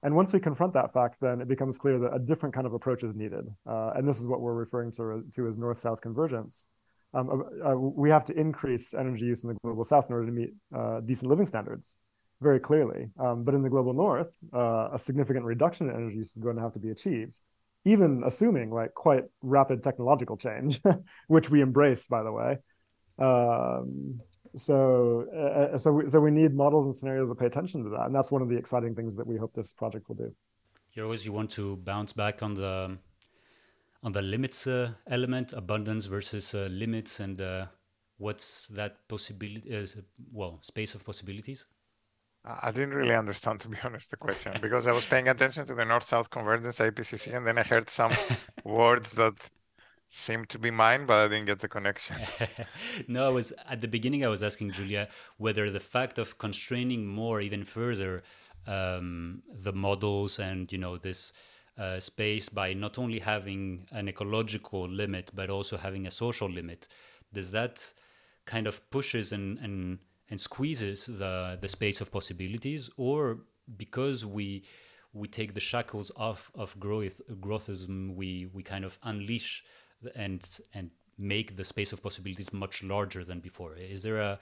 [SPEAKER 2] And once we confront that fact, then it becomes clear that a different kind of approach is needed. Uh, and this is what we're referring to, to as north-south convergence um, uh, uh, we have to increase energy use in the global south in order to meet uh, decent living standards very clearly. Um, but in the global north, uh, a significant reduction in energy use is going to have to be achieved, even assuming like quite rapid technological change, which we embrace, by the way. Um, so, uh, uh, so, we, so we need models and scenarios that pay attention to that, and that's one of the exciting things that we hope this project will do.
[SPEAKER 4] You always you want to bounce back on the on the limits uh, element, abundance versus uh, limits, and uh, what's that possibility? Uh, well, space of possibilities.
[SPEAKER 3] I didn't really understand, to be honest, the question because I was paying attention to the North-South convergence IPCC, and then I heard some words that seemed to be mine, but I didn't get the connection.
[SPEAKER 4] no, I was at the beginning. I was asking Julia whether the fact of constraining more, even further, um, the models and you know this uh, space by not only having an ecological limit but also having a social limit. Does that kind of pushes and and and squeezes the the space of possibilities or because we we take the shackles off of growth growthism we we kind of unleash and and make the space of possibilities much larger than before? Is there a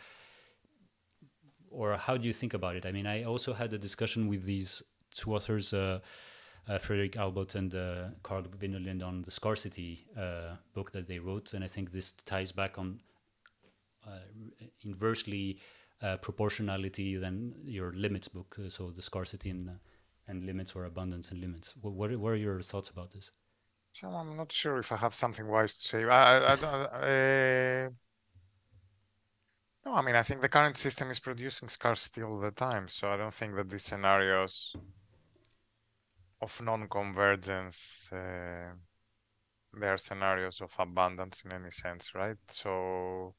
[SPEAKER 4] or how do you think about it? I mean i also had a discussion with these two authors uh, uh, Fredrik Albritton and uh, Carl Wennerlind on the scarcity uh, book that they wrote, and I think this ties back on uh, inversely uh, proportionality than your limits book. Uh, so the scarcity and and limits or abundance and limits. What, what, what are your thoughts about this?
[SPEAKER 3] So I'm not sure if I have something wise to say. I, I, I no, I mean I think the current system is producing scarcity all the time, so I don't think that these scenarios of non-convergence uh, they are scenarios of abundance in any sense, right? So,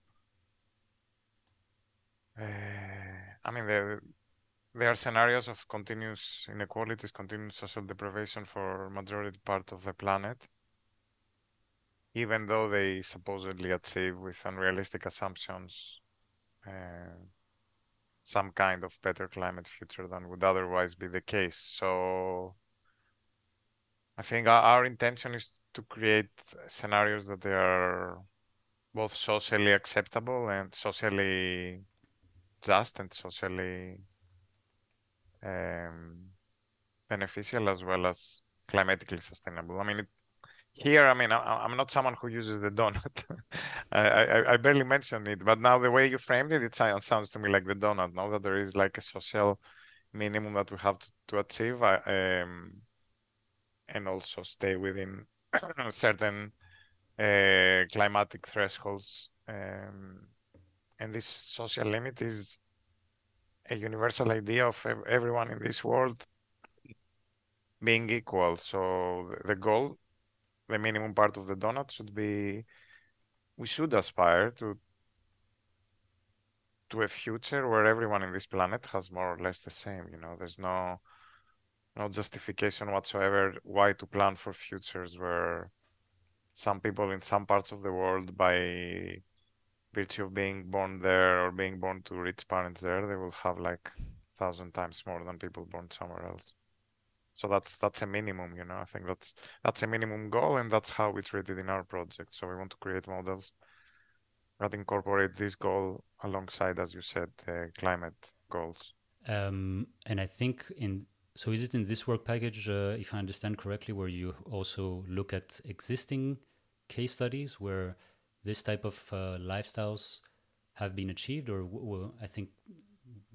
[SPEAKER 3] uh, I mean, there, there are scenarios of continuous inequalities, continuous social deprivation for majority part of the planet, even though they supposedly achieve with unrealistic assumptions uh, some kind of better climate future than would otherwise be the case. So I think our, our intention is to create scenarios that they are both socially acceptable and socially just and socially um, beneficial as well as climatically sustainable. I mean, it, here, I mean, I, am not someone who uses the donut. I, I, I, barely mentioned it, but now the way you framed it, it sounds to me like the donut. Now that there is like a social minimum that we have to, to achieve, I, um, and also stay within certain uh, climatic thresholds. Um, and this social limit is a universal idea of everyone in this world being equal. So the goal the minimum part of the donut should be we should aspire to to a future where everyone in this planet has more or less the same you know there's no no justification whatsoever why to plan for futures where some people in some parts of the world by virtue of being born there or being born to rich parents there they will have like a thousand times more than people born somewhere else so that's that's a minimum, you know. I think that's that's a minimum goal, and that's how we treat it in our project. So we want to create models that incorporate this goal alongside, as you said, climate goals.
[SPEAKER 4] Um, and I think in so is it in this work package, uh, if I understand correctly, where you also look at existing case studies where this type of uh, lifestyles have been achieved, or well, I think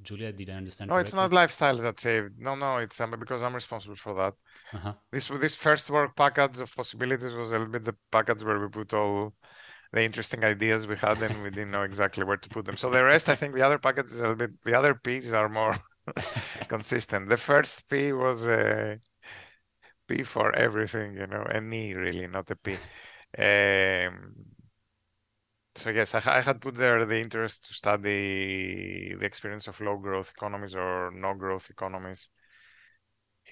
[SPEAKER 4] Julia, did I understand?
[SPEAKER 3] No, correctly? it's not lifestyles that saved. No, no, it's um, because I'm responsible for that. Uh-huh. This this first work package of possibilities was a little bit the package where we put all the interesting ideas we had, and we didn't know exactly where to put them. So the rest, I think, the other package is a little bit. The other P's are more consistent. The first P was a P for everything, you know, an E really, not a P. Um, so yes, I, I, had put there the interest to study the experience of low growth economies or no growth economies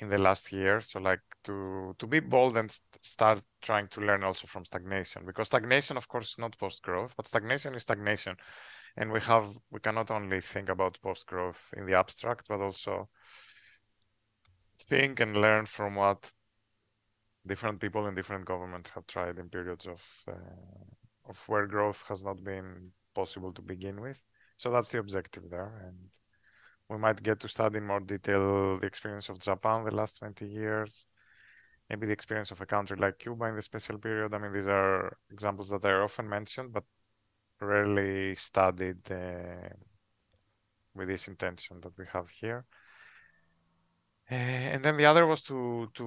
[SPEAKER 3] in the last year. So like to to be bold and st start trying to learn also from stagnation because stagnation, of course, is not post growth, but stagnation is stagnation, and we have we cannot only think about post growth in the abstract, but also think and learn from what different people and different governments have tried in periods of uh, of where growth has not been possible to begin with. So that's the objective there. And we might get to study in more detail the experience of Japan the last 20 years, maybe the experience of a country like Cuba in the special period. I mean, these are examples that are often mentioned, but rarely studied uh, with this intention that we have here. Uh, and then the other was to to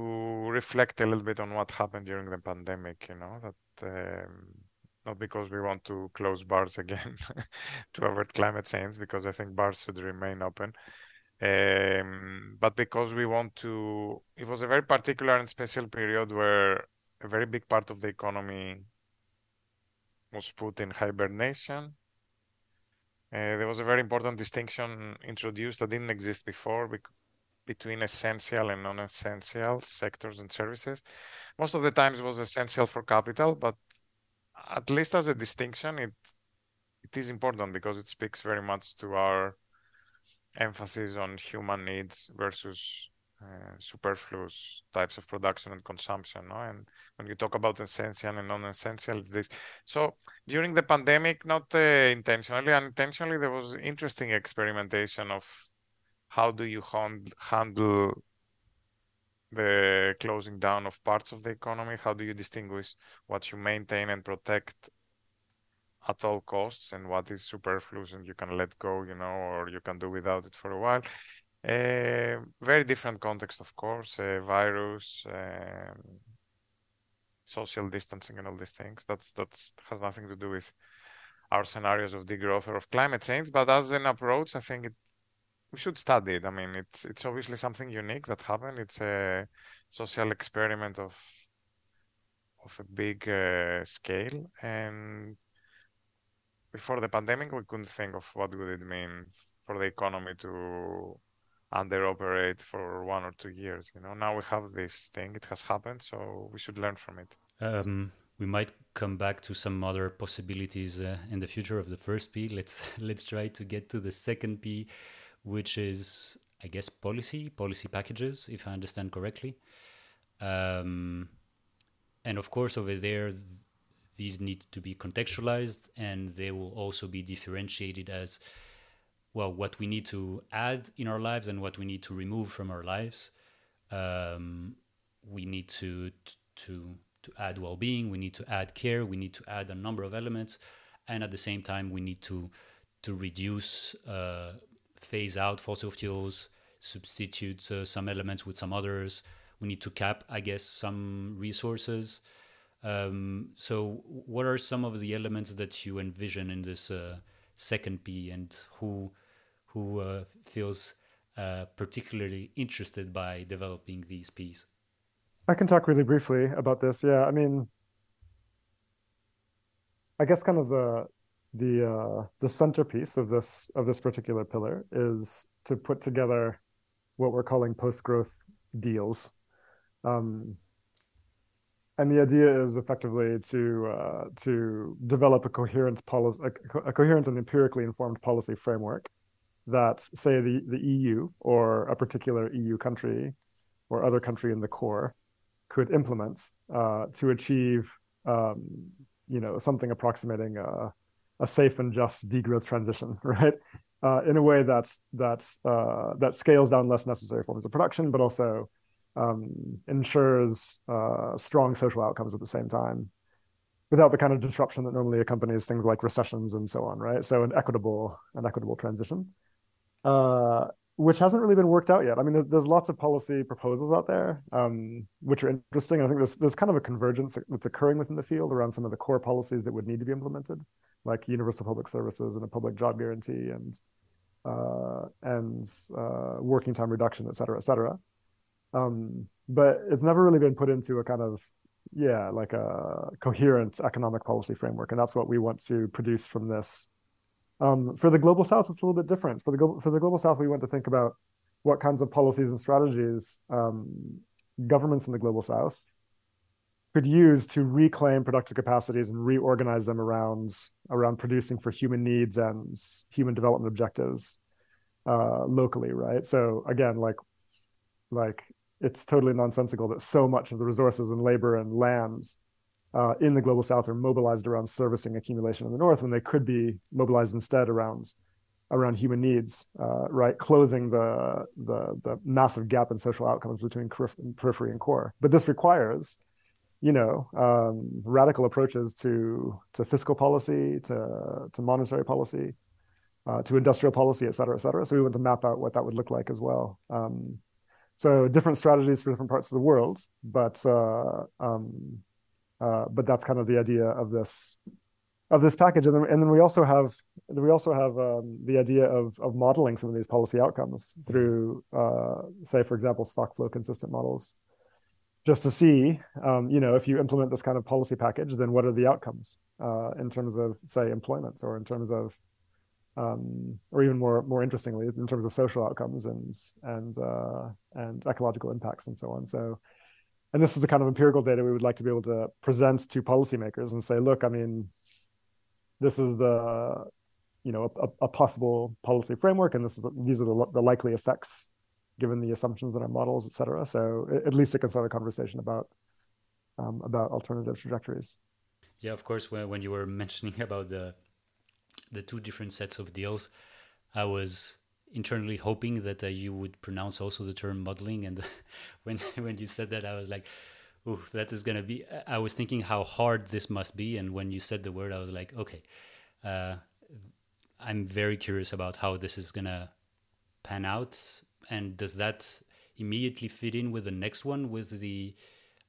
[SPEAKER 3] reflect a little bit on what happened during the pandemic. You know that um, not because we want to close bars again to avert climate change, because I think bars should remain open. Um, but because we want to, it was a very particular and special period where a very big part of the economy was put in hibernation. Uh, there was a very important distinction introduced that didn't exist before between essential and non-essential sectors and services. Most of the times it was essential for capital, but at least as a distinction, it it is important because it speaks very much to our emphasis on human needs versus uh, superfluous types of production and consumption. No? And when you talk about essential and non-essential, it's this. So during the pandemic, not uh, intentionally, unintentionally, there was interesting experimentation of how do you hand- handle the closing down of parts of the economy? How do you distinguish what you maintain and protect at all costs and what is superfluous and you can let go, you know, or you can do without it for a while? Uh, very different context, of course, uh, virus, um, social distancing, and all these things. That's that's has nothing to do with our scenarios of degrowth or of climate change. But as an approach, I think it, we should study it. I mean, it's it's obviously something unique that happened. It's a social experiment of of a big uh, scale, and before the pandemic, we couldn't think of what would it mean for the economy to underoperate for one or two years. You know, now we have this thing; it has happened, so we should learn from it.
[SPEAKER 4] Um, we might come back to some other possibilities uh, in the future of the first P. Let's let's try to get to the second P, which is, I guess, policy policy packages, if I understand correctly. Um, and of course, over there, these need to be contextualized, and they will also be differentiated as well what we need to add in our lives and what we need to remove from our lives. Um, we need to to to add well-being. We need to add care. We need to add a number of elements, and at the same time, we need to to reduce, uh, phase out fossil fuels, substitute uh, some elements with some others. We need to cap, I guess, some resources. Um, so, what are some of the elements that you envision in this? Uh, second P and who who uh, feels uh, particularly interested by developing these Ps?
[SPEAKER 2] I can talk really briefly about this. Yeah, I mean, I guess kind of the the uh, the centerpiece of this of this particular pillar is to put together what we're calling post growth deals. Um, and the idea is effectively to uh, to develop a coherent policy, a, a, coherent and empirically informed policy framework that, say, the the EU or a particular EU country or other country in the core could implement uh, to achieve, um, you know, something approximating a, a, safe and just degrowth transition, right? Uh, in a way that's that's uh, that scales down less necessary forms of production, but also um, ensures uh, strong social outcomes at the same time without the kind of disruption that normally accompanies things like recessions and so on right so an equitable an equitable transition uh, which hasn't really been worked out yet. I mean there's, there's lots of policy proposals out there um, which are interesting. I think there's, there's kind of a convergence that's occurring within the field around some of the core policies that would need to be implemented like universal public services and a public job guarantee and uh, and uh, working time reduction et cetera et cetera. Um, but it's never really been put into a kind of yeah like a coherent economic policy framework. And that's what we want to produce from this um, for the global south it's a little bit different. For the global for the global south we want to think about what kinds of policies and strategies um, governments in the global south could use to reclaim productive capacities and reorganize them around around producing for human needs and human development objectives uh, locally right? So again like like it's totally nonsensical that so much of the resources and labor and lands uh, in the global south are mobilized around servicing accumulation in the north when they could be mobilized instead around around human needs uh, right? Closing the, the the massive gap in social outcomes between periphery and core. But this requires you know um, radical approaches to to fiscal policy to to monetary policy uh, to industrial policy et cetera et cetera. So we want to map out what that would look like as well. Um, so different strategies for different parts of the world, but uh, um, uh, but that's kind of the idea of this of this package. And then, and then we also have we also have um, the idea of of modeling some of these policy outcomes through, uh, say, for example, stock flow consistent models, just to see, um, you know, if you implement this kind of policy package, then what are the outcomes uh, in terms of, say, employment or in terms of um, or even more more interestingly in terms of social outcomes and and uh, and ecological impacts and so on. So, and this is the kind of empirical data we would like to be able to present to policymakers and say, look, I mean, this is the you know a, a possible policy framework, and this is the, these are the, the likely effects given the assumptions in our models, et cetera. So at least it can start a conversation about um, about alternative trajectories.
[SPEAKER 4] Yeah, of course. When when you were mentioning about the the two different sets of deals, I was internally hoping that uh, you would pronounce also the term modeling. And when when you said that, I was like, "Oh, that is gonna be." I was thinking how hard this must be, and when you said the word, I was like, "Okay." Uh, I'm very curious about how this is gonna pan out, and does that immediately fit in with the next one with the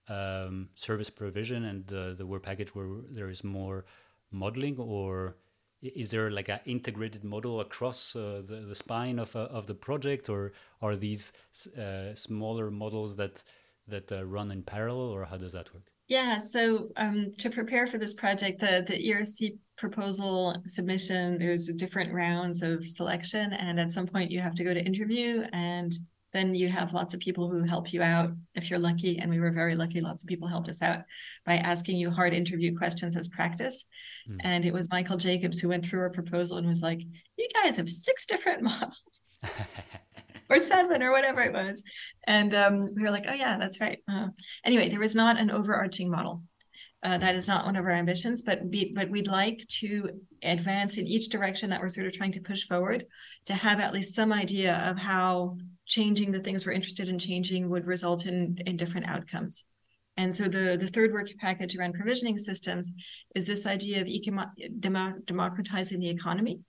[SPEAKER 4] um, service provision and the the work package where there is more modeling, or is there like an integrated model across uh, the, the spine of, uh, of the project or are these uh, smaller models that that uh, run in parallel or how does that work?
[SPEAKER 1] Yeah so um, to prepare for this project the the erc proposal submission there's different rounds of selection and at some point you have to go to interview and then you have lots of people who help you out if you're lucky and we were very lucky lots of people helped us out by asking you hard interview questions as practice. Mm. and it was michael jacobs who went through our proposal and was like you guys have six different models or seven or whatever it was. And um, we were like oh yeah that's right. Uh, anyway there was not an overarching model. Uh, that is not one of our ambitions, but be, but we'd like to advance in each direction that we're sort of trying to push forward to have at least some idea of how changing the things we're interested in changing would result in, in different outcomes. And so the, the third work package around provisioning systems is this idea of econo- democratizing the economy.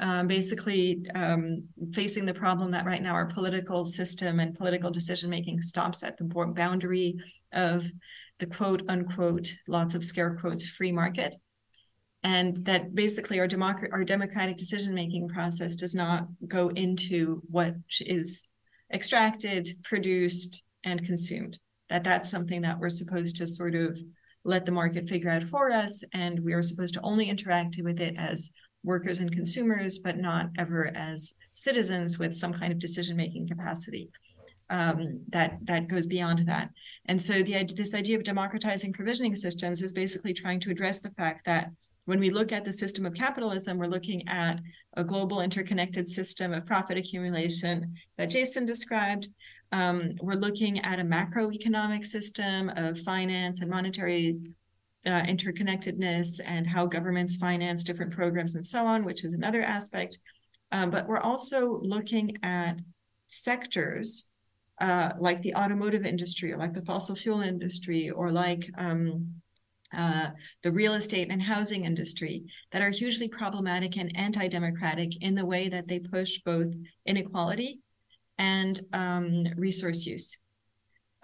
[SPEAKER 1] Um, basically, um, facing the problem that right now our political system and political decision making stops at the boundary of the quote unquote, lots of scare quotes, free market and that basically our, democ- our democratic decision making process does not go into what is extracted produced and consumed. That that's something that we're supposed to sort of let the market figure out for us and we are supposed to only interact with it as workers and consumers but not ever as citizens with some kind of decision making capacity. Um, that that goes beyond that. And so the this idea of democratizing provisioning systems is basically trying to address the fact that when we look at the system of capitalism, we're looking at a global interconnected system of profit accumulation that Jason described. Um, we're looking at a macroeconomic system of finance and monetary uh, interconnectedness and how governments finance different programs and so on, which is another aspect. Um, but we're also looking at sectors uh, like the automotive industry or like the fossil fuel industry or like um, uh, the real estate and housing industry that are hugely problematic and anti-democratic in the way that they push both inequality and um, resource use.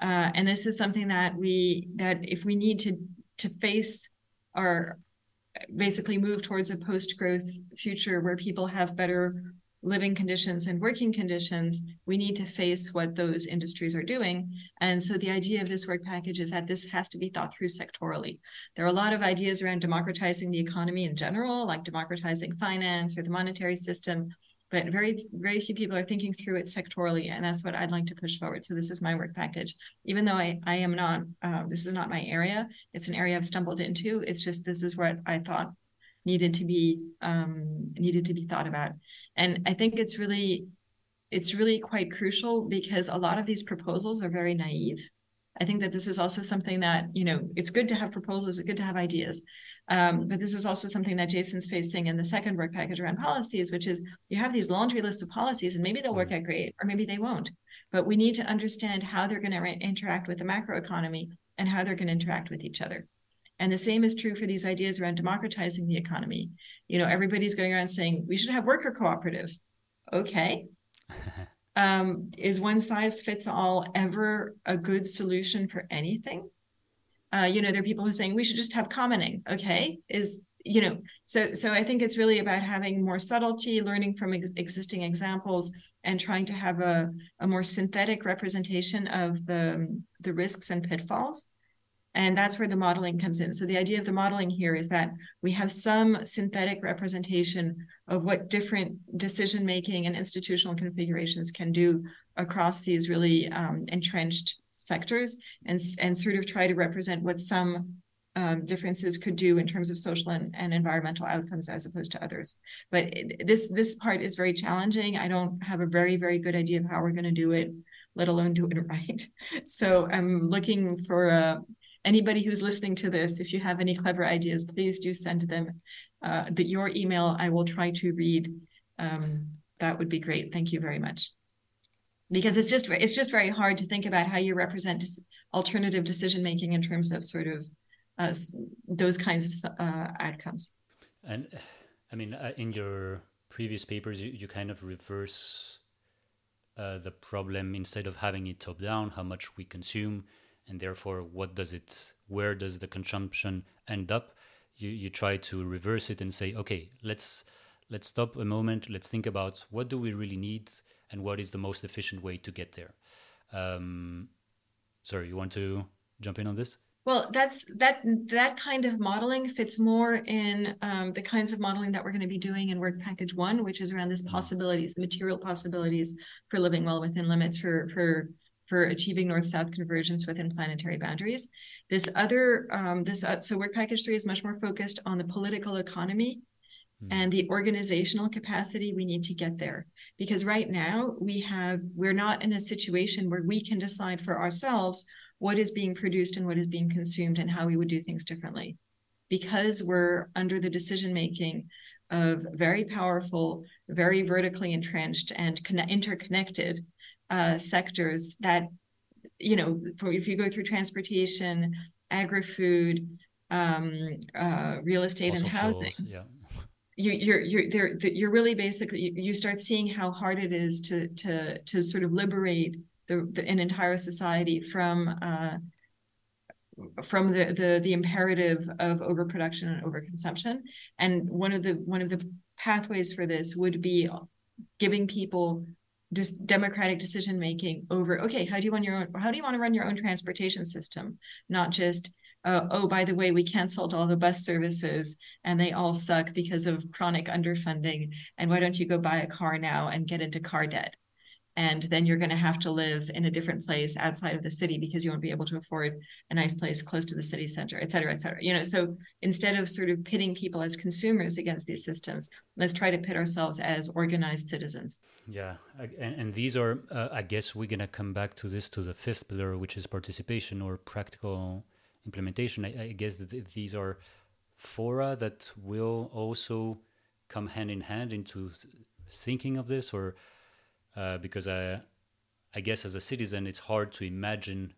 [SPEAKER 1] Uh, and this is something that we that if we need to to face our basically move towards a post-growth future where people have better living conditions and working conditions, we need to face what those industries are doing. And so the idea of this work package is that this has to be thought through sectorally. There are a lot of ideas around democratizing the economy in general, like democratizing finance or the monetary system, but very, very few people are thinking through it sectorally. And that's what I'd like to push forward. So this is my work package. Even though I, I am not, uh, this is not my area, it's an area I've stumbled into. It's just, this is what I thought needed to be um, needed to be thought about. And I think it's really it's really quite crucial because a lot of these proposals are very naive. I think that this is also something that you know it's good to have proposals, it's good to have ideas, um, but this is also something that Jason's facing in the second work package around policies, which is you have these laundry lists of policies, and maybe they'll work mm. out great, or maybe they won't. But we need to understand how they're going to re- interact with the macroeconomy and how they're going to interact with each other. And the same is true for these ideas around democratizing the economy. You know, everybody's going around saying we should have worker cooperatives. Okay. um, is one size fits all ever a good solution for anything? Uh, you know, there are people who are saying we should just have commoning. Okay. Is you know so so i think it's really about having more subtlety learning from ex- existing examples and trying to have a, a more synthetic representation of the the risks and pitfalls and that's where the modeling comes in. So the idea of the modeling here is that we have some synthetic representation of what different decision making and institutional configurations can do across these really um, entrenched sectors and, and sort of try to represent what some um, differences could do in terms of social and, and environmental outcomes as opposed to others. But this this part is very challenging. I don't have a very very good idea of how we're going to do it, let alone do it right. So I'm looking for a anybody who's listening to this, if you have any clever ideas, please do send them. Uh, that your email I will try to read um, that would be great. Thank you very much. Because it's just it's just very hard to think about how you represent alternative decision making in terms of sort of uh, those kinds of uh, outcomes.
[SPEAKER 4] And I mean, uh, in your previous papers, you, you kind of reverse uh, the problem instead of having it top down, how much we consume, and therefore what does it, where does the consumption end up? You you try to reverse it and say, okay, let's let's stop a moment, let's think about what do we really need and what is the most efficient way to get there. Um, sorry, you want to jump in on this?
[SPEAKER 1] Well, that's that that kind of modeling fits more in um, the kinds of modeling that we're going to be doing in work package one, which is around this mm-hmm. possibilities, the material possibilities for living well within limits for for for achieving north-south convergence within planetary boundaries. This other um, this uh, so work package three is much more focused on the political economy mm. and the organizational capacity we need to get there because right now we have we're not in a situation where we can decide for ourselves what is being produced and what is being consumed and how we would do things differently because we're under the decision making of very powerful very vertically entrenched and interconnected uh, sectors that you know for, if you go through transportation agri-food um, uh, real estate and housing
[SPEAKER 4] yeah
[SPEAKER 1] you, you're you're there you're really basically you start seeing how hard it is to to to sort of liberate the, the an entire society from uh, from the, the the imperative of overproduction and overconsumption. And one of the one of the pathways for this would be giving people this democratic decision making over okay how do you want your own, how do you want to run your own transportation system? Not just uh, oh by the way we canceled all the bus services and they all suck because of chronic underfunding and why don't you go buy a car now and get into car debt and then you're going to have to live in a different place outside of the city because you won't be able to afford a nice place close to the city center et cetera et cetera. You know so instead of sort of pitting people as consumers against these systems let's try to pit ourselves as organized citizens.
[SPEAKER 4] Yeah and, and these are uh, i guess we're going to come back to this to the fifth pillar which is participation or practical implementation. I, I guess that these are fora that will also come hand in hand into thinking of this or uh, because I, I guess as a citizen, it's hard to imagine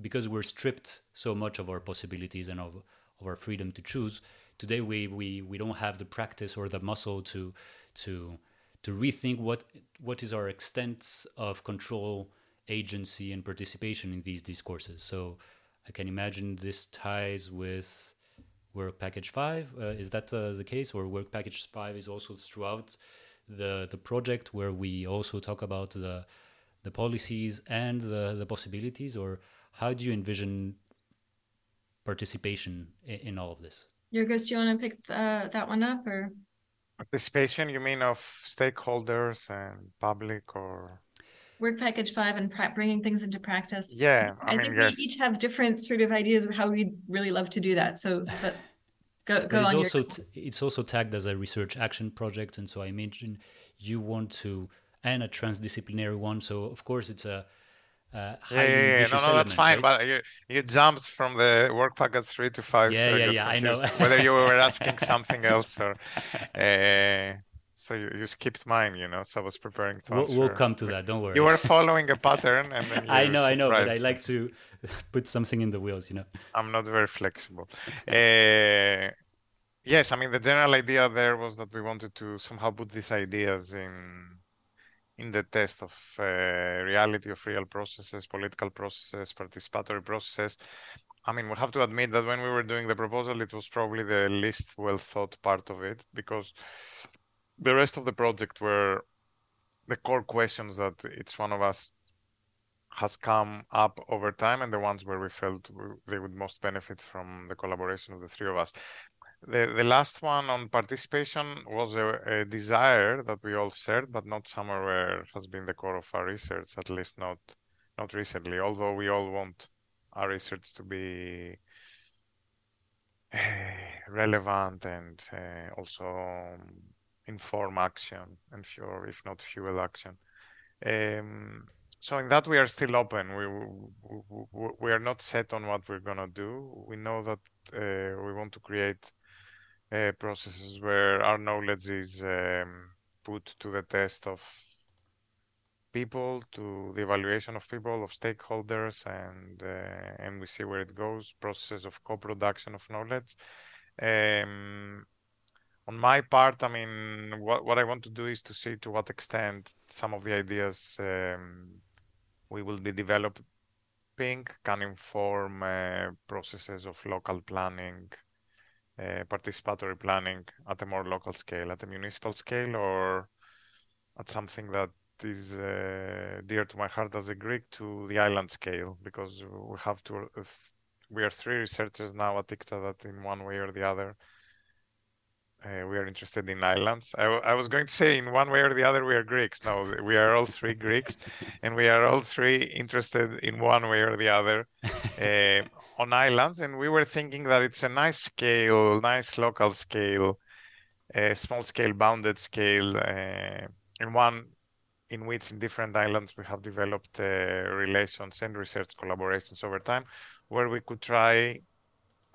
[SPEAKER 4] because we're stripped so much of our possibilities and of, of our freedom to choose. Today, we, we, we don't have the practice or the muscle to to to rethink what what is our extent of control, agency, and participation in these discourses. So I can imagine this ties with work package five. Uh, is that uh, the case, or work package five is also throughout? The the project where we also talk about the the policies and the, the possibilities or how do you envision participation in, in all of this?
[SPEAKER 1] Giorgos, do you want to pick uh, that one up or?
[SPEAKER 3] Participation you mean of stakeholders and public or?
[SPEAKER 1] Work package five and pra- bringing things into practice.
[SPEAKER 3] Yeah
[SPEAKER 1] i, I mean, think yes. we each have different sort of ideas of how we'd really love to do that so but Go, go
[SPEAKER 4] it's also t- it's also tagged as a research action project, and so I imagine you want to and a transdisciplinary one. So of course it's a uh,
[SPEAKER 3] yeah, yeah, yeah. No, no, that's fine. Right? But you you jumped from the work package three to five.
[SPEAKER 4] Yeah, so yeah, yeah. I know.
[SPEAKER 3] whether you were asking something else or. Uh, so you, you skipped mine, you know. So I was preparing to
[SPEAKER 4] we'll, we'll, come to that. Don't worry.
[SPEAKER 3] You were following a pattern, and then
[SPEAKER 4] I know, I know, but I like to put something in the wheels, you know.
[SPEAKER 3] I'm not very flexible. uh, yes, I mean the general idea there was that we wanted to somehow put these ideas in in the test of uh, reality of real processes, political processes, participatory processes. I mean, we have to admit that when we were doing the proposal, it was probably the least well thought part of it because the rest of the project were the core questions that each one of us has come up over time and the ones where we felt they would most benefit from the collaboration of the three of us. The, the last one on participation was a, a desire that we all shared, but not somewhere where has been the core of our research, at least not not recently, although we all want our research to be relevant and uh, also inform action and fuel, if not fuel action. Um, so in that we are still open. We, we, we are not set on what we're gonna do. We know that uh, we want to create uh, processes where our knowledge is um, put to the test of people, to the evaluation of people, of stakeholders, and uh, and we see where it goes. Processes of co-production of knowledge. Um, on my part, I mean, what what I want to do is to see to what extent some of the ideas um, we will be developing can inform uh, processes of local planning, uh, participatory planning at a more local scale, at a municipal scale, or at something that is uh, dear to my heart as a Greek to the island scale, because we have to. we are three researchers now at ICTA that, in one way or the other, uh, we are interested in islands. I, I, was going to say in one way or the other we are Greeks. No, we are all three Greeks, and we are all three interested in one way or the other uh, on islands. And we were thinking that it's a nice scale, nice local scale, a small scale, bounded scale, uh, and one in which in different islands we have developed uh, relations and research collaborations over time, where we could try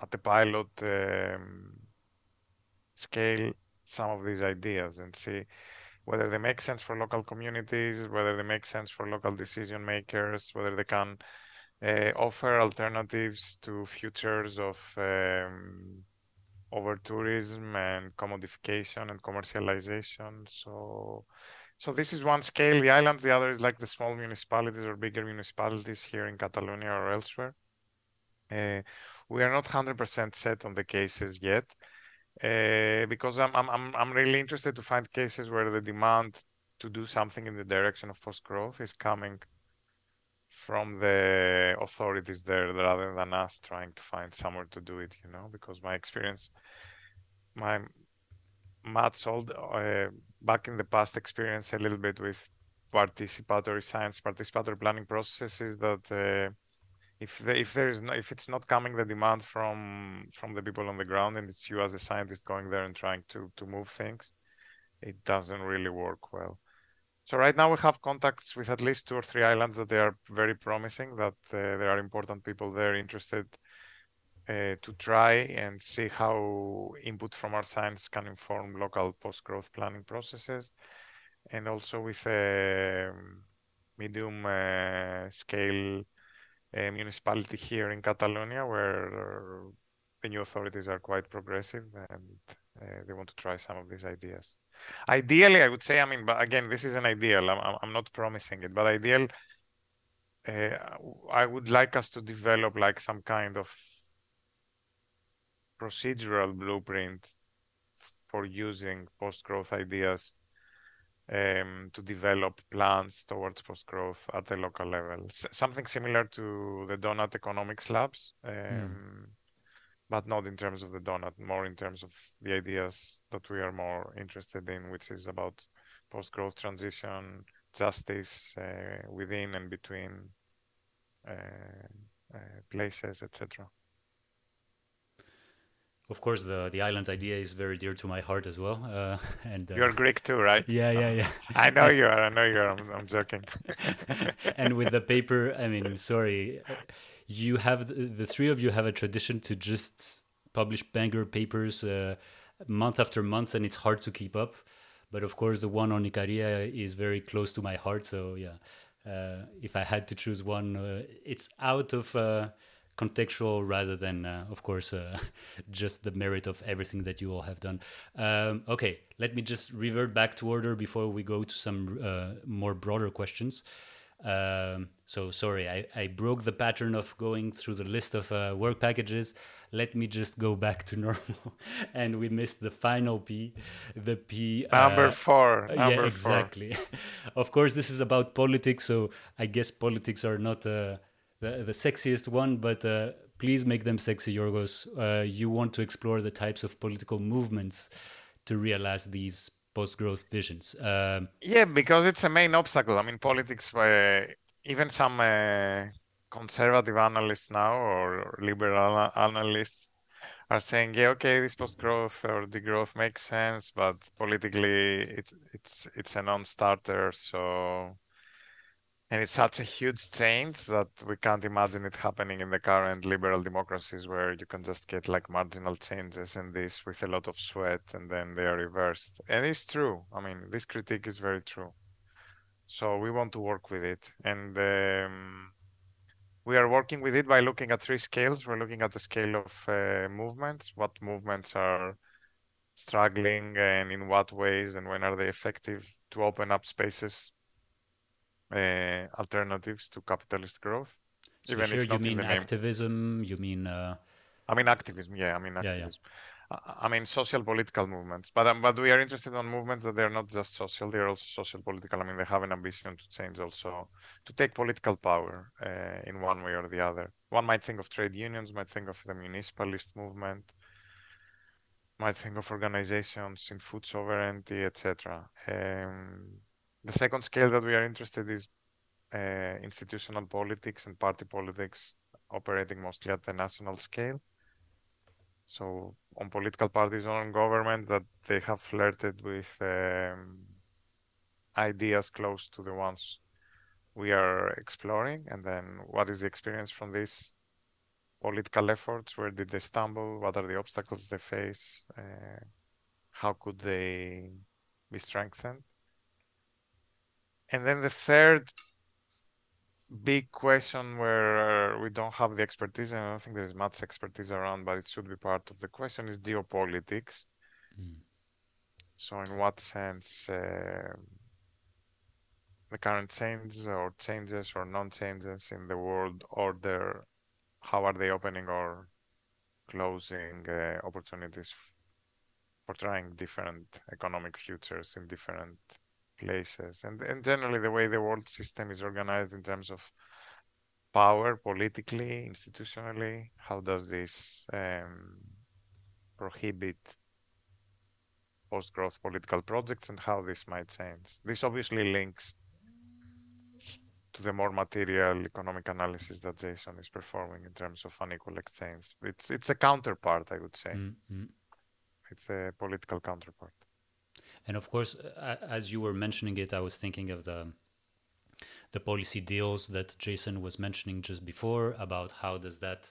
[SPEAKER 3] at the pilot. Um, scale some of these ideas and see whether they make sense for local communities, whether they make sense for local decision makers, whether they can uh, offer alternatives to futures of um, over tourism and commodification and commercialization. So, so this is one scale. The islands, the other is like the small municipalities or bigger municipalities here in Catalonia or elsewhere. Uh, we are not 100% set on the cases yet because I'm, I'm, I'm really interested to find cases where the demand to do something in the direction of post growth is coming from the authorities there rather than us trying to find somewhere to do it, you know, because my experience, my much old, uh, back in the past experience a little bit with participatory science, participatory planning processes that uh, if if there is no, if it's not coming the demand from from the people on the ground and it's you as a scientist going there and trying to to move things it doesn't really work well. So right now we have contacts with at least two or three islands that they are very promising that uh, there are important people there interested uh, to try and see how input from our science can inform local post-growth planning processes. And also with a medium uh, scale a municipality here in Catalonia where the new authorities are quite progressive and uh, they want to try some of these ideas. Ideally, I would say, I mean, but again, this is an ideal. I'm, I'm not promising it, but ideal, uh, I would like us to develop like some kind of procedural blueprint for using post-growth ideas um, to develop plans towards post growth at the local level. S- something similar to the doughnut economics labs, um, mm. but not in terms of the doughnut, more in terms of the ideas that we are more interested in, which is about post growth transition, justice uh, within and between uh, uh, places, etc.
[SPEAKER 4] Of course, the the island idea is very dear to my heart as well. Uh, and
[SPEAKER 3] uh, you're Greek too, right?
[SPEAKER 4] Yeah, yeah, yeah.
[SPEAKER 3] I know you are. I know you are. I'm, I'm joking.
[SPEAKER 4] and with the paper, I mean, sorry, you have the three of you have a tradition to just publish banger papers uh, month after month, and it's hard to keep up. But of course, the one on Icaria is very close to my heart. So yeah, uh, if I had to choose one, uh, it's out of uh, contextual rather than, uh, of course, uh, just the merit of everything that you all have done. Um, okay, let me just revert back to order before we go to some uh, more broader questions. Um, so sorry, I, I, broke the pattern of going through the list of uh, work packages. Let me just go back to normal. and we missed the final P, the P.
[SPEAKER 3] Uh, number four. Number
[SPEAKER 4] yeah, exactly. of course, this is about politics, so I guess politics are not uh, the, the sexiest one, but uh, please make them sexy, Giorgos. Uh, you want to explore the types of political movements to realize these post-growth visions. Um,
[SPEAKER 3] yeah, because it's a main obstacle. I mean, politics. Uh, even some uh, conservative analysts now or liberal analysts are saying, yeah, okay, this post-growth or degrowth makes sense, but politically, it's it's it's a non-starter. So and it's such a huge change that we can't imagine it happening in the current liberal democracies where you can just get like marginal changes in this with a lot of sweat and then they are reversed. And it's true. I mean, this critique is very true. So we want to work with it. And um, we are working with it by looking at three scales. We're looking at the scale of uh, movements, what movements are struggling and in what ways and when are they effective to open up spaces alternatives to capitalist growth.
[SPEAKER 4] So even if you mean activism, you mean. Uh...
[SPEAKER 3] I mean activism. Yeah, I mean activism. Yeah, yeah. I mean social political movements, but um, but we are interested on movements that they're not just social; they're also social political. I mean, they have an ambition to change, also to take political power uh, in one way or the other. One might think of trade unions, might think of the municipalist movement, might think of organizations in food sovereignty, etc. Um, the second scale that we are interested is uh, institutional politics and party politics operating mostly at the national scale. So on political parties on government that they have flirted with um, ideas close to the ones we are exploring. And then what is the experience from these political efforts? Where did they stumble? What are the obstacles they face? Uh, how could they be strengthened and then the third big question where we don't have the expertise, and I don't think there's much expertise around, but it should be part of the question is geopolitics. Mm. So, in what sense uh, the current changes or changes or non-changes in the world order, how are they opening or closing uh, opportunities for trying different economic futures in different places and, and generally the way the world system is organized in terms of power politically institutionally how does this um, prohibit post-growth political projects and how this might change? This obviously links to the more material economic analysis that jason is performing in terms of unequal exchange. It's it's a counterpart i would say. Mm-hmm. it's a political counterpart
[SPEAKER 4] and of course, as you were mentioning it, I was thinking of the the policy deals that Jason was mentioning just before about how does that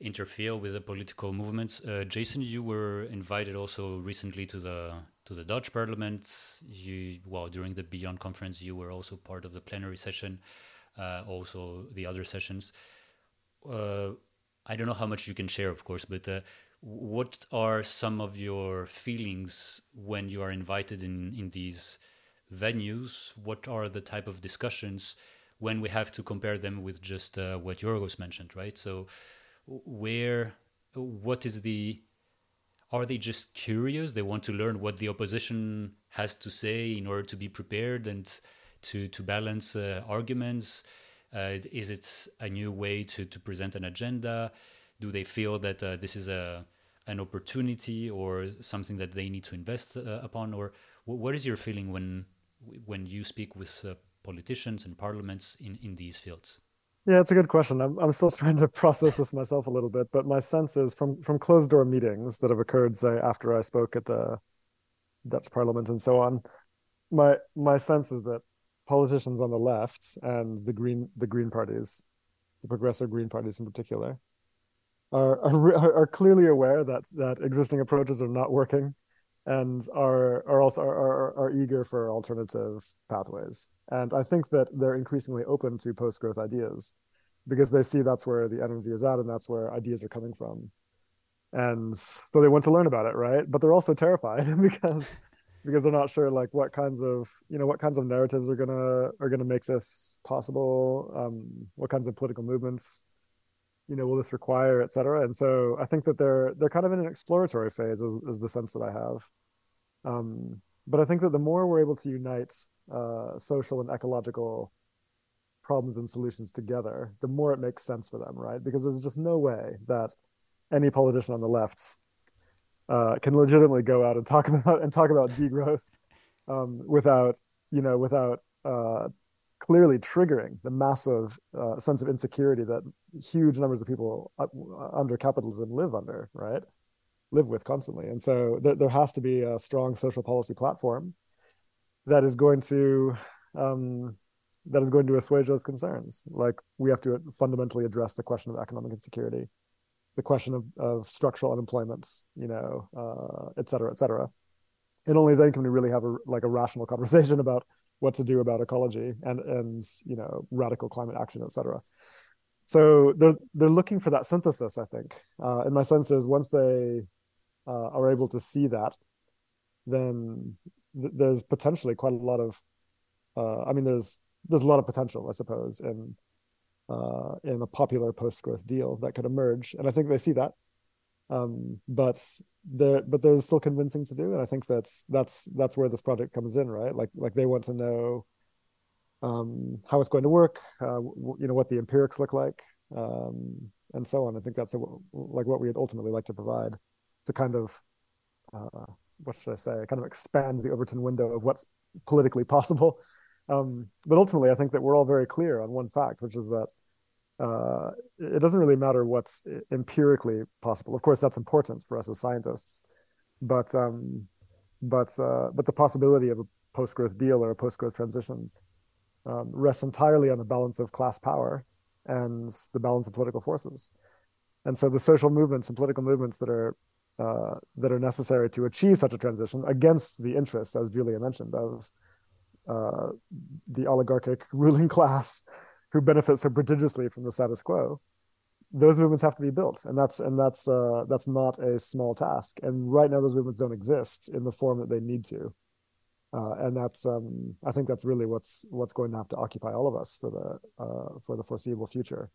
[SPEAKER 4] interfere with the political movements. Uh, Jason, you were invited also recently to the to the Dutch Parliament. You well during the Beyond conference, you were also part of the plenary session, uh, also the other sessions. Uh, I don't know how much you can share, of course, but uh, what are some of your feelings when you are invited in in these venues? What are the type of discussions when we have to compare them with just uh, what Giorgos mentioned right? So where what is the are they just curious? They want to learn what the opposition has to say in order to be prepared and to to balance uh, arguments. Uh, is it a new way to to present an agenda do they feel that uh, this is a an opportunity or something that they need to invest uh, upon? Or what is your feeling when when you speak with uh, politicians and parliaments in in these fields?
[SPEAKER 2] Yeah it's a good question. I'm, I'm still trying to process this myself a little bit but my sense is from from closed door meetings that have occurred say after i spoke at the dutch parliament and so on my my sense is that politicians on the left and the green the green parties the progressive green parties in particular are, are, are clearly aware that that existing approaches are not working and are are also are, are, are eager for alternative pathways. And i think that they're increasingly open to post growth ideas because they see that's where the energy is at and that's where ideas are coming from. And so they want to learn about it right? But they're also terrified because because they're not sure like what kinds of you know what kinds of narratives are gonna are gonna make this possible um what kinds of political movements you know will this require et cetera. And so i think that they're they're kind of in an exploratory phase is, is the sense that i have. Um, but i think that the more we're able to unite uh, social and ecological problems and solutions together the more it makes sense for them right? Because there's just no way that any politician on the left uh, can legitimately go out and talk about and talk about degrowth um, without you know without uh, clearly triggering the massive uh, sense of insecurity that huge numbers of people under capitalism live under, right? Live with constantly. And so there, there has to be a strong social policy platform that is going to um, that is going to assuage those concerns. Like we have to fundamentally address the question of economic insecurity, the question of, of structural unemployment, you know, uh, et cetera, et cetera. And only then can we really have a like a rational conversation about what to do about ecology and and you know radical climate action, etc. So they're they're looking for that synthesis, I think. Uh, and my sense is once they uh, are able to see that, then th- there's potentially quite a lot of, uh, I mean, there's there's a lot of potential, I suppose, in uh, in a popular post-growth deal that could emerge, and I think they see that. Um, but there, but there's still convincing to do, and I think that's that's that's where this project comes in, right? Like like they want to know um, how it's going to work, uh, w- you know, what the empirics look like, um, and so on. I think that's a, like what we'd ultimately like to provide to kind of uh, what should I say, kind of expand the Overton window of what's politically possible. Um, but ultimately, I think that we're all very clear on one fact, which is that uh, it doesn't really matter what's empirically possible. Of course, that's important for us as scientists, but um, but uh, but the possibility of a post-growth deal or a post-growth transition um, rests entirely on the balance of class power and the balance of political forces. And so the social movements and political movements that are uh, that are necessary to achieve such a transition against the interests, as Julia mentioned, of uh, the oligarchic ruling class who benefits so prodigiously from the status quo. Those movements have to be built, and that's and that's uh, that's not a small task. And right now, those movements don't exist in the form that they need to. Uh, and that's um, I think that's really what's what's going to have to occupy all of us for the uh, for the foreseeable future.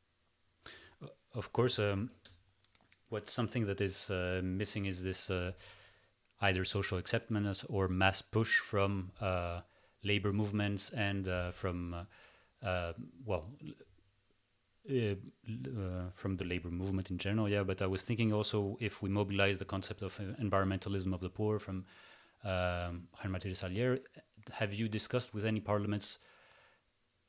[SPEAKER 4] Of course, um, what's something that is uh, missing is this uh, either social acceptance or mass push from uh, labor movements and from well. from the labor movement in general, yeah, but I was thinking also if we mobilize the concept of environmentalism of the poor from um, Salier. Have you discussed with any parliaments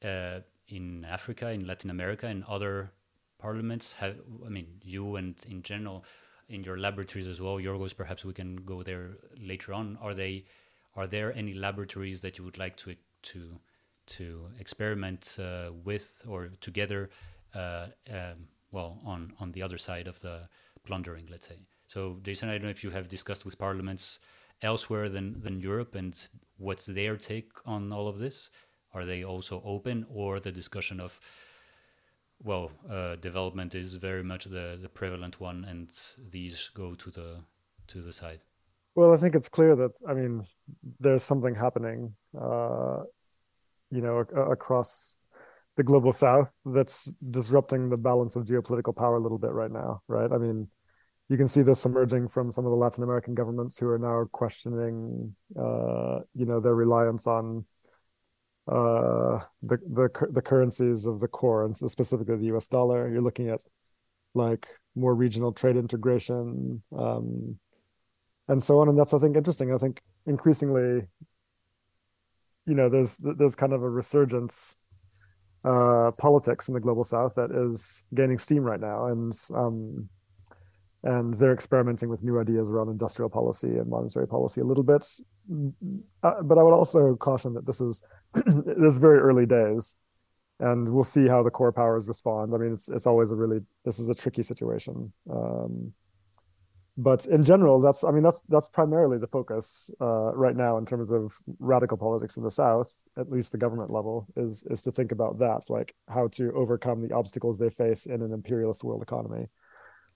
[SPEAKER 4] uh, in Africa, in Latin America, and other parliaments? Have I mean you and in general in your laboratories as well, Giorgos? Perhaps we can go there later on. Are they? Are there any laboratories that you would like to to to experiment uh, with or together? Uh, um, well, on on the other side of the plundering, let's say. So, Jason, I don't know if you have discussed with parliaments elsewhere than, than Europe and what's their take on all of this? Are they also open or the discussion of, well, uh, development is very much the, the prevalent one and these go to the to the side?
[SPEAKER 2] Well, I think it's clear that, I mean, there's something happening, uh, you know, across the global south that's disrupting the balance of geopolitical power a little bit right now, right? I mean, you can see this emerging from some of the Latin American governments who are now questioning, uh, you know, their reliance on uh, the the the currencies of the core, and specifically the U.S. dollar. You're looking at like more regional trade integration, um, and so on. And that's I think interesting. I think increasingly, you know, there's there's kind of a resurgence uh, politics in the global south that is gaining steam right now, and um, and they're experimenting with new ideas around industrial policy and monetary policy a little bit. Uh, but I would also caution that this is this is very early days, and we'll see how the core powers respond. I mean, it's it's always a really this is a tricky situation. Um, but in general, that's I mean that's that's primarily the focus uh, right now in terms of radical politics in the South, at least the government level, is is to think about that, like how to overcome the obstacles they face in an imperialist world economy.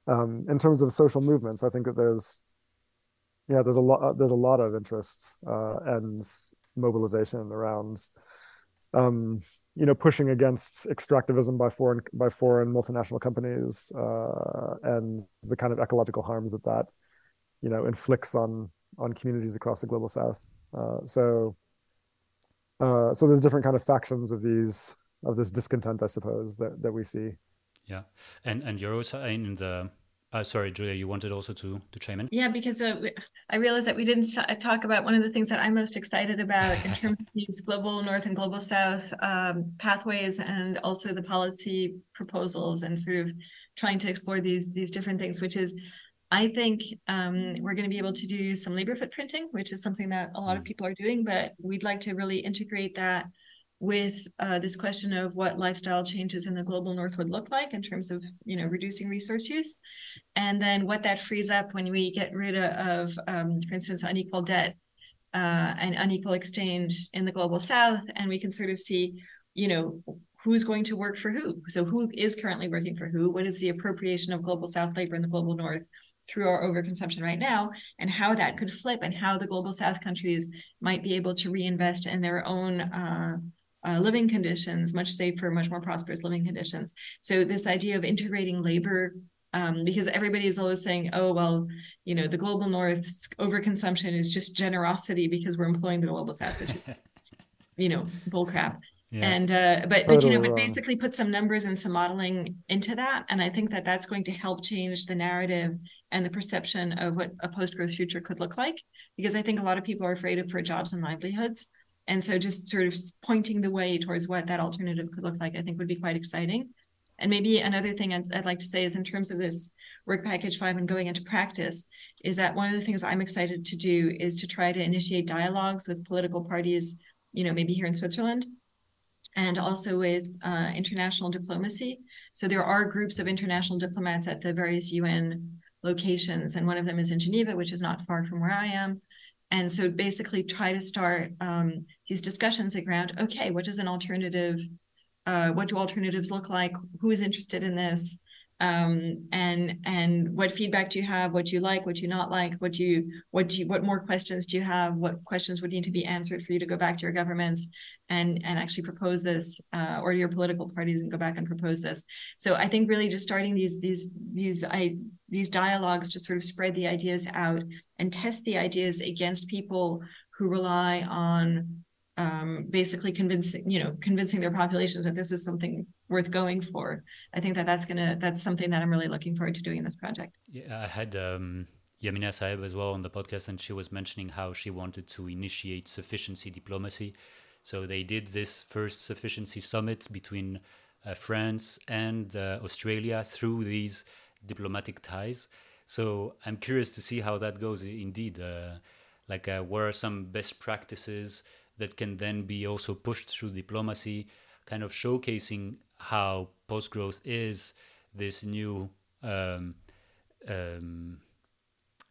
[SPEAKER 2] Um, in terms of social movements, I think that there's yeah there's a lot there's a lot of interest uh, and mobilization around um, you know pushing against extractivism by foreign by foreign multinational companies uh, and the kind of ecological harms that that you know inflicts on on communities across the global south. Uh, so uh, so there's different kind of factions of these of this discontent, I suppose, that that we see.
[SPEAKER 4] Yeah, and and you're also in the. Uh, sorry, Julia, you wanted also to to chime in.
[SPEAKER 1] Yeah, because uh, I realized that we didn't talk about one of the things that I'm most excited about in terms of these global north and global south um, pathways, and also the policy proposals, and sort of trying to explore these these different things, which is I think um, we're going to be able to do some labor footprinting, which is something that a lot of mm. people are doing, but we'd like to really integrate that with uh, this question of what lifestyle changes in the global north would look like in terms of you know reducing resource use and then what that frees up when we get rid of um, for instance unequal debt uh, and unequal exchange in the global south and we can sort of see you know who's going to work for who. So who is currently working for who? What is the appropriation of global south labor in the global north through our overconsumption right now and how that could flip and how the global south countries might be able to reinvest in their own uh, uh, living conditions, much safer, much more prosperous living conditions. So this idea of integrating labor, um, because everybody is always saying, oh, well, you know, the global north's overconsumption is just generosity because we're employing the global south, which is, you know, bullcrap. Yeah. And uh, but but you know, but basically put some numbers and some modeling into that, and I think that that's going to help change the narrative and the perception of what a post-growth future could look like. Because I think a lot of people are afraid of for jobs and livelihoods, and so just sort of pointing the way towards what that alternative could look like, I think would be quite exciting. And maybe another thing I'd, I'd, like to say is in terms of this work package five and going into practice, is that one of the things I'm excited to do is to try to initiate dialogues with political parties, you know, maybe here in Switzerland, and also with uh, international diplomacy. So there are groups of international diplomats at the various UN locations, and one of them is in Geneva, which is not far from where I am. And so basically try to start um, these discussions around, okay, what does an alternative, uh, what do alternatives look like? Who is interested in this? Um, and and what feedback do you have? What do you like? What do you not like? What do you what do you what more questions do you have? What questions would need to be answered for you to go back to your governments and and actually propose this, uh, or to your political parties and go back and propose this? So I think really just starting these these these I these dialogues to sort of spread the ideas out and test the ideas against people who rely on um, basically convincing you know convincing their populations that this is something worth going for. I think that that's gonna that's something that i'm really looking forward to doing in this project.
[SPEAKER 4] Yeah i had um Yamina Saheb as well on the podcast and she was mentioning how she wanted to initiate sufficiency diplomacy. So they did this first sufficiency summit between uh, france and uh, australia through these diplomatic ties. So i'm curious to see how that goes indeed uh, like uh, what are some best practices that can then be also pushed through diplomacy, kind of showcasing how post growth is this new um, um,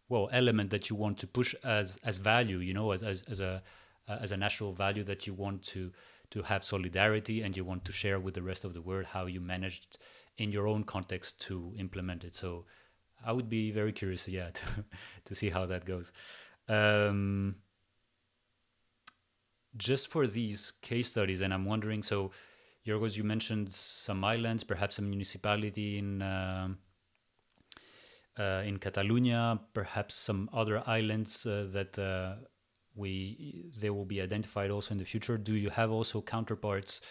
[SPEAKER 4] well element that you want to push as as value, you know, as as, as a uh, as a national value that you want to to have solidarity and you want to share with the rest of the world how you managed in your own context to implement it. So I would be very curious, yeah, to, to see how that goes. Um, just for these case studies, and I'm wondering, so Giorgos, you mentioned some islands, perhaps a municipality in uh, uh, in Catalonia, perhaps some other islands uh, that uh, we they will be identified also in the future. Do you have also counterparts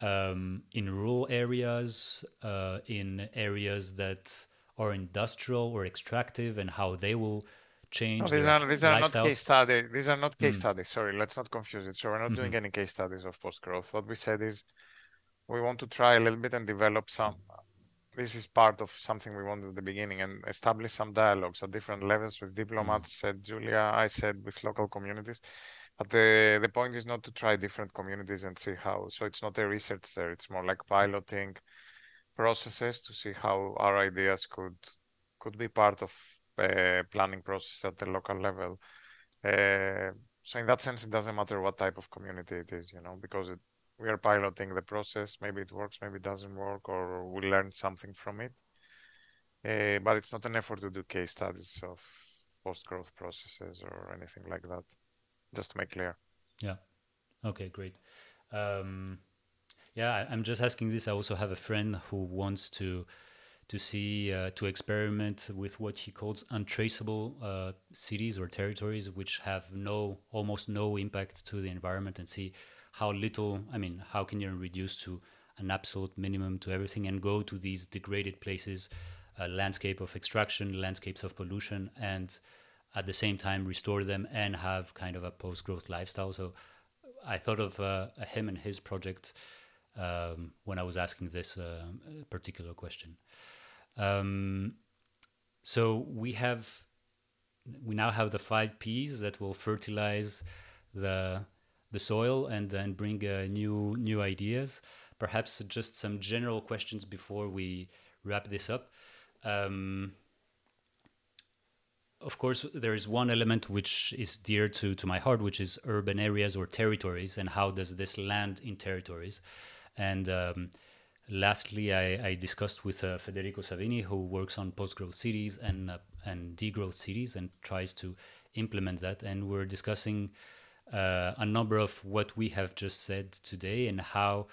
[SPEAKER 4] um, in rural areas, uh, in areas that are industrial or extractive, and how they will change.
[SPEAKER 3] No, these are these are not case studies. These are not case mm. studies. Sorry, let's not confuse it. So we're not mm-hmm. doing any case studies of post growth. What we said is we want to try a little bit and develop some. This is part of something we wanted at the beginning and establish some dialogues at different levels with diplomats. Mm. Said Julia, I said with local communities. But the the point is not to try different communities and see how. So it's not a research there. It's more like piloting processes to see how our ideas could could be part of uh, planning process at the local level. Uh, so in that sense, it doesn't matter what type of community it is, you know, because it, we are piloting the process. Maybe it works, maybe it doesn't work, or we learn something from it. Uh, but it's not an effort to do case studies of post-growth processes or anything like that. Just to make clear.
[SPEAKER 4] Yeah. Okay. Great. Um, yeah, I'm just asking this. I also have a friend who wants to to see uh, to experiment with what he calls untraceable uh, cities or territories which have no almost no impact to the environment and see how little i mean how can you reduce to an absolute minimum to everything and go to these degraded places a landscape of extraction landscapes of pollution and at the same time restore them and have kind of a post-growth lifestyle so i thought of uh, him and his project um, when i was asking this uh, particular question um, so we have we now have the five P's that will fertilize the the soil and then bring uh, new new ideas. Perhaps just some general questions before we wrap this up. Um, of course, there is one element which is dear to, to my heart, which is urban areas or territories, and how does this land in territories? And um, lastly, I, I, discussed with uh, Federico Savini, who works on post-growth cities and uh, and degrowth cities, and tries to implement that. And we're discussing uh, a number of what we have just said today and how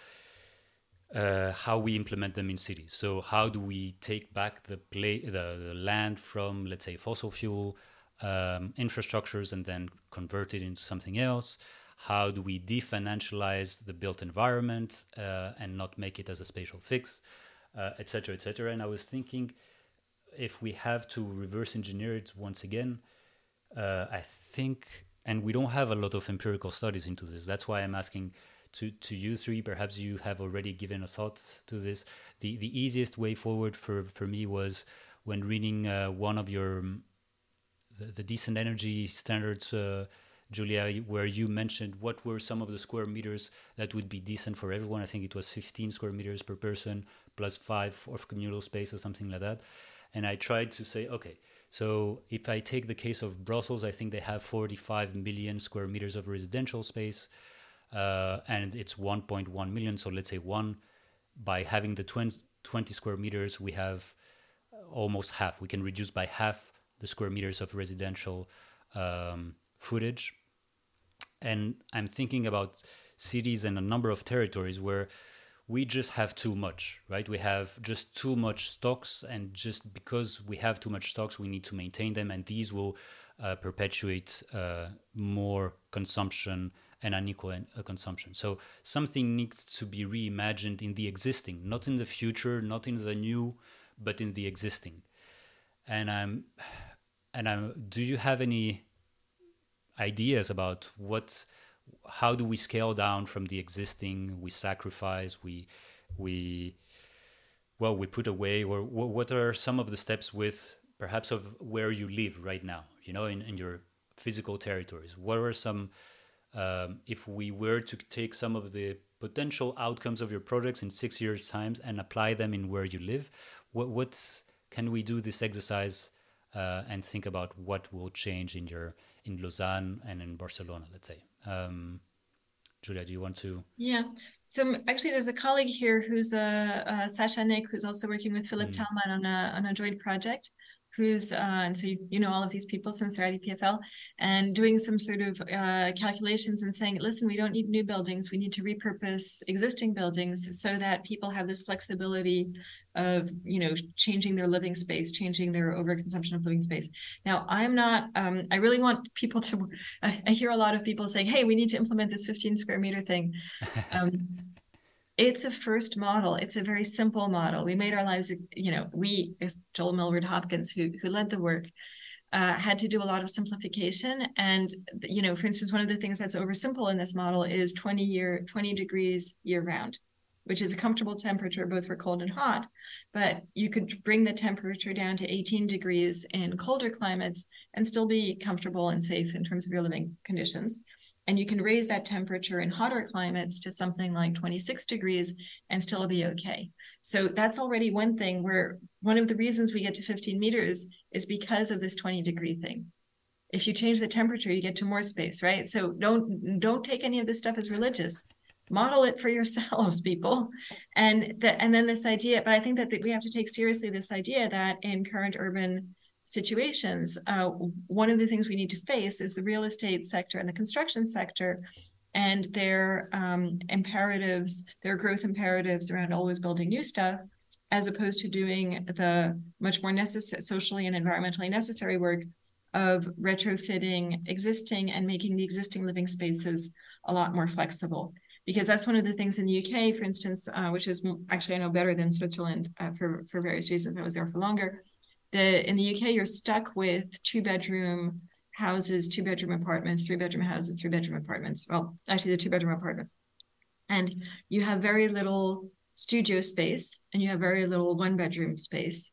[SPEAKER 4] uh, how we implement them in cities. So how do we take back the play the, the land from let's say fossil fuel um, infrastructures and then convert it into something else? How do we definancialize the built environment uh, and not make it as a spatial fix, etc., uh, etc. Et and I was thinking if we have to reverse engineer it once again, uh, I think, and we don't have a lot of empirical studies into this. That's why I'm asking to, to you three, perhaps you have already given a thought to this. The, the easiest way forward for, for me was when reading uh, one of your, um, the, the decent energy standards, uh, Julia, where you mentioned what were some of the square meters that would be decent for everyone. I think it was 15 square meters per person plus five of communal space or something like that. And I tried to say, okay, so if I take the case of Brussels, I think they have 45 million square meters of residential space uh, and it's 1.1 million. So let's say one by having the 20, 20 square meters, we have almost half. We can reduce by half the square meters of residential um, footage. And I'm thinking about cities and a number of territories where we just have too much, right? We have just too much stocks, and just because we have too much stocks, we need to maintain them, and these will uh, perpetuate uh, more consumption and unequal uh, consumption. So something needs to be reimagined in the existing, not in the future, not in the new, but in the existing. And I'm, and I'm. Do you have any ideas about what, how do we scale down from the existing? We sacrifice. We, we, well, we put away. Or what are some of the steps with perhaps of where you live right now? You know, in, in your physical territories. What are some um, if we were to take some of the potential outcomes of your projects in six years' times and apply them in where you live, what what's can we do this exercise uh, and think about what will change in your in Lausanne and in Barcelona, let's say. Um, Julia, do you want to?
[SPEAKER 1] Yeah. So actually, there's a colleague here who's a, uh, uh, Sascha Nick, who's also working with Philippe mm. Thalmann on a on a joint project who's uh, and so you, you know all of these people since they're at EPFL and doing some sort of uh, calculations and saying listen we don't need new buildings. We need to repurpose existing buildings so that people have this flexibility of you know changing their living space changing their overconsumption of living space. Now i'm not um, i really want people to I, I, hear a lot of people saying hey we need to implement this 15 square meter thing. Um, it's a first model. It's a very simple model. We made our lives, you know, we, Joel Millward-Hopkins, who, who led the work, uh, had to do a lot of simplification. And, you know, for instance, one of the things that's oversimple in this model is 20 year, 20 degrees year round, which is a comfortable temperature both for cold and hot. But you could bring the temperature down to 18 degrees in colder climates and still be comfortable and safe in terms of your living conditions. And you can raise that temperature in hotter climates to something like 26 degrees and still be okay. So that's already one thing where one of the reasons we get to 15 meters is because of this 20 degree thing. If you change the temperature, you get to more space, right? So don't don't take any of this stuff as religious. Model it for yourselves, people. And that and then this idea, but I think that, that we have to take seriously this idea that in current urban situations, uh, one of the things we need to face is the real estate sector and the construction sector and their um, imperatives, their growth imperatives around always building new stuff, as opposed to doing the much more necessary, socially and environmentally necessary work of retrofitting existing and making the existing living spaces a lot more flexible. Because that's one of the things in the UK, for instance, uh, which is actually I know better than Switzerland uh, for for various reasons. I was there for longer the in the UK you're stuck with two bedroom houses, two bedroom apartments, three bedroom houses, three bedroom apartments. Well, actually the two bedroom apartments. And you have very little studio space and you have very little one bedroom space.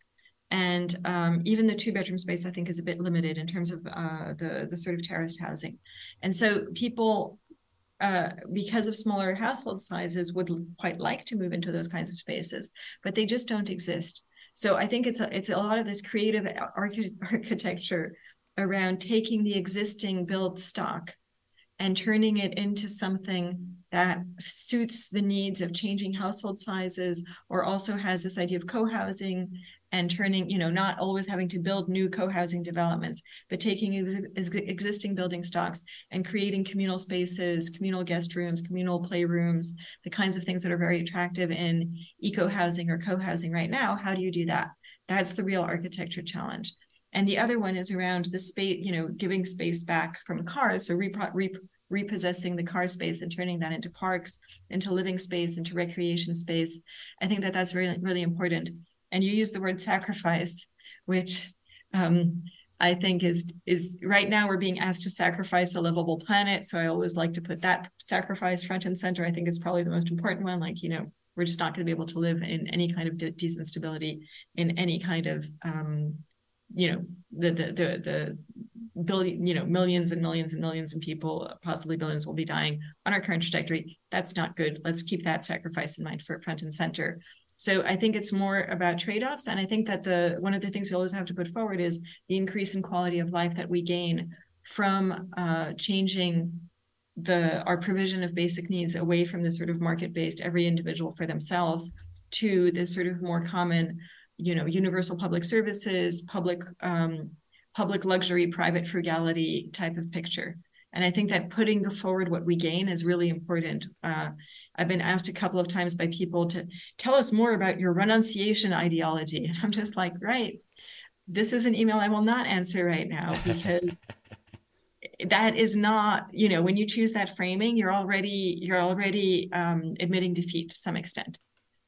[SPEAKER 1] And um, even the two bedroom space, I think, is a bit limited in terms of uh, the, the sort of terraced housing. And so people uh, because of smaller household sizes, would quite like to move into those kinds of spaces, but they just don't exist. So I think it's a, it's a lot of this creative arch- architecture around taking the existing build stock and turning it into something that suits the needs of changing household sizes or also has this idea of co-housing and turning, you know, not always having to build new co-housing developments, but taking ex- existing building stocks and creating communal spaces, communal guest rooms, communal playrooms, the kinds of things that are very attractive in eco-housing or co-housing right now. How do you do that? That's the real architecture challenge. And the other one is around the space, you know, giving space back from cars. So repro- rep- repossessing the car space and turning that into parks, into living space, into recreation space. I think that that's really, really important and you use the word sacrifice, which um, I think is is right now we're being asked to sacrifice a livable planet. So I always like to put that sacrifice front and center. I think it's probably the most important one. Like you know, we're just not going to be able to live in any kind of de- decent stability in any kind of um, you know the the the the billion you know millions and millions and millions of people possibly billions will be dying on our current trajectory that's not good let's keep that sacrifice in mind for front and center so I think it's more about trade-offs. And I think that the one of the things we always have to put forward is the increase in quality of life that we gain from uh, changing the our provision of basic needs away from the sort of market-based every individual for themselves to this sort of more common, you know, universal public services, public um, public luxury, private frugality type of picture. And I think that putting forward what we gain is really important. Uh, I've been asked a couple of times by people to tell us more about your renunciation ideology. And I'm just like, right, this is an email I will not answer right now because that is not, you know, when you choose that framing, you're already you're already um, admitting defeat to some extent.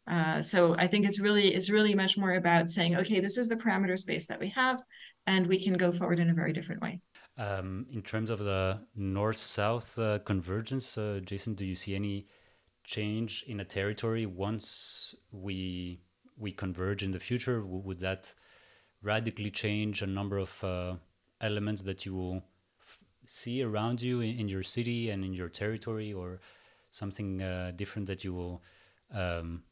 [SPEAKER 1] Uh, so I think it's really it's really much more about saying, okay, this is the parameter space that we have, and we can go forward in a very different way.
[SPEAKER 4] Um, in terms of the north-south uh, convergence, uh, Jason, do you see any change in a territory once we we converge in the future? Would that radically change a number of uh, elements that you will see around you in, in, your city and in your territory, or something uh, different that you will um,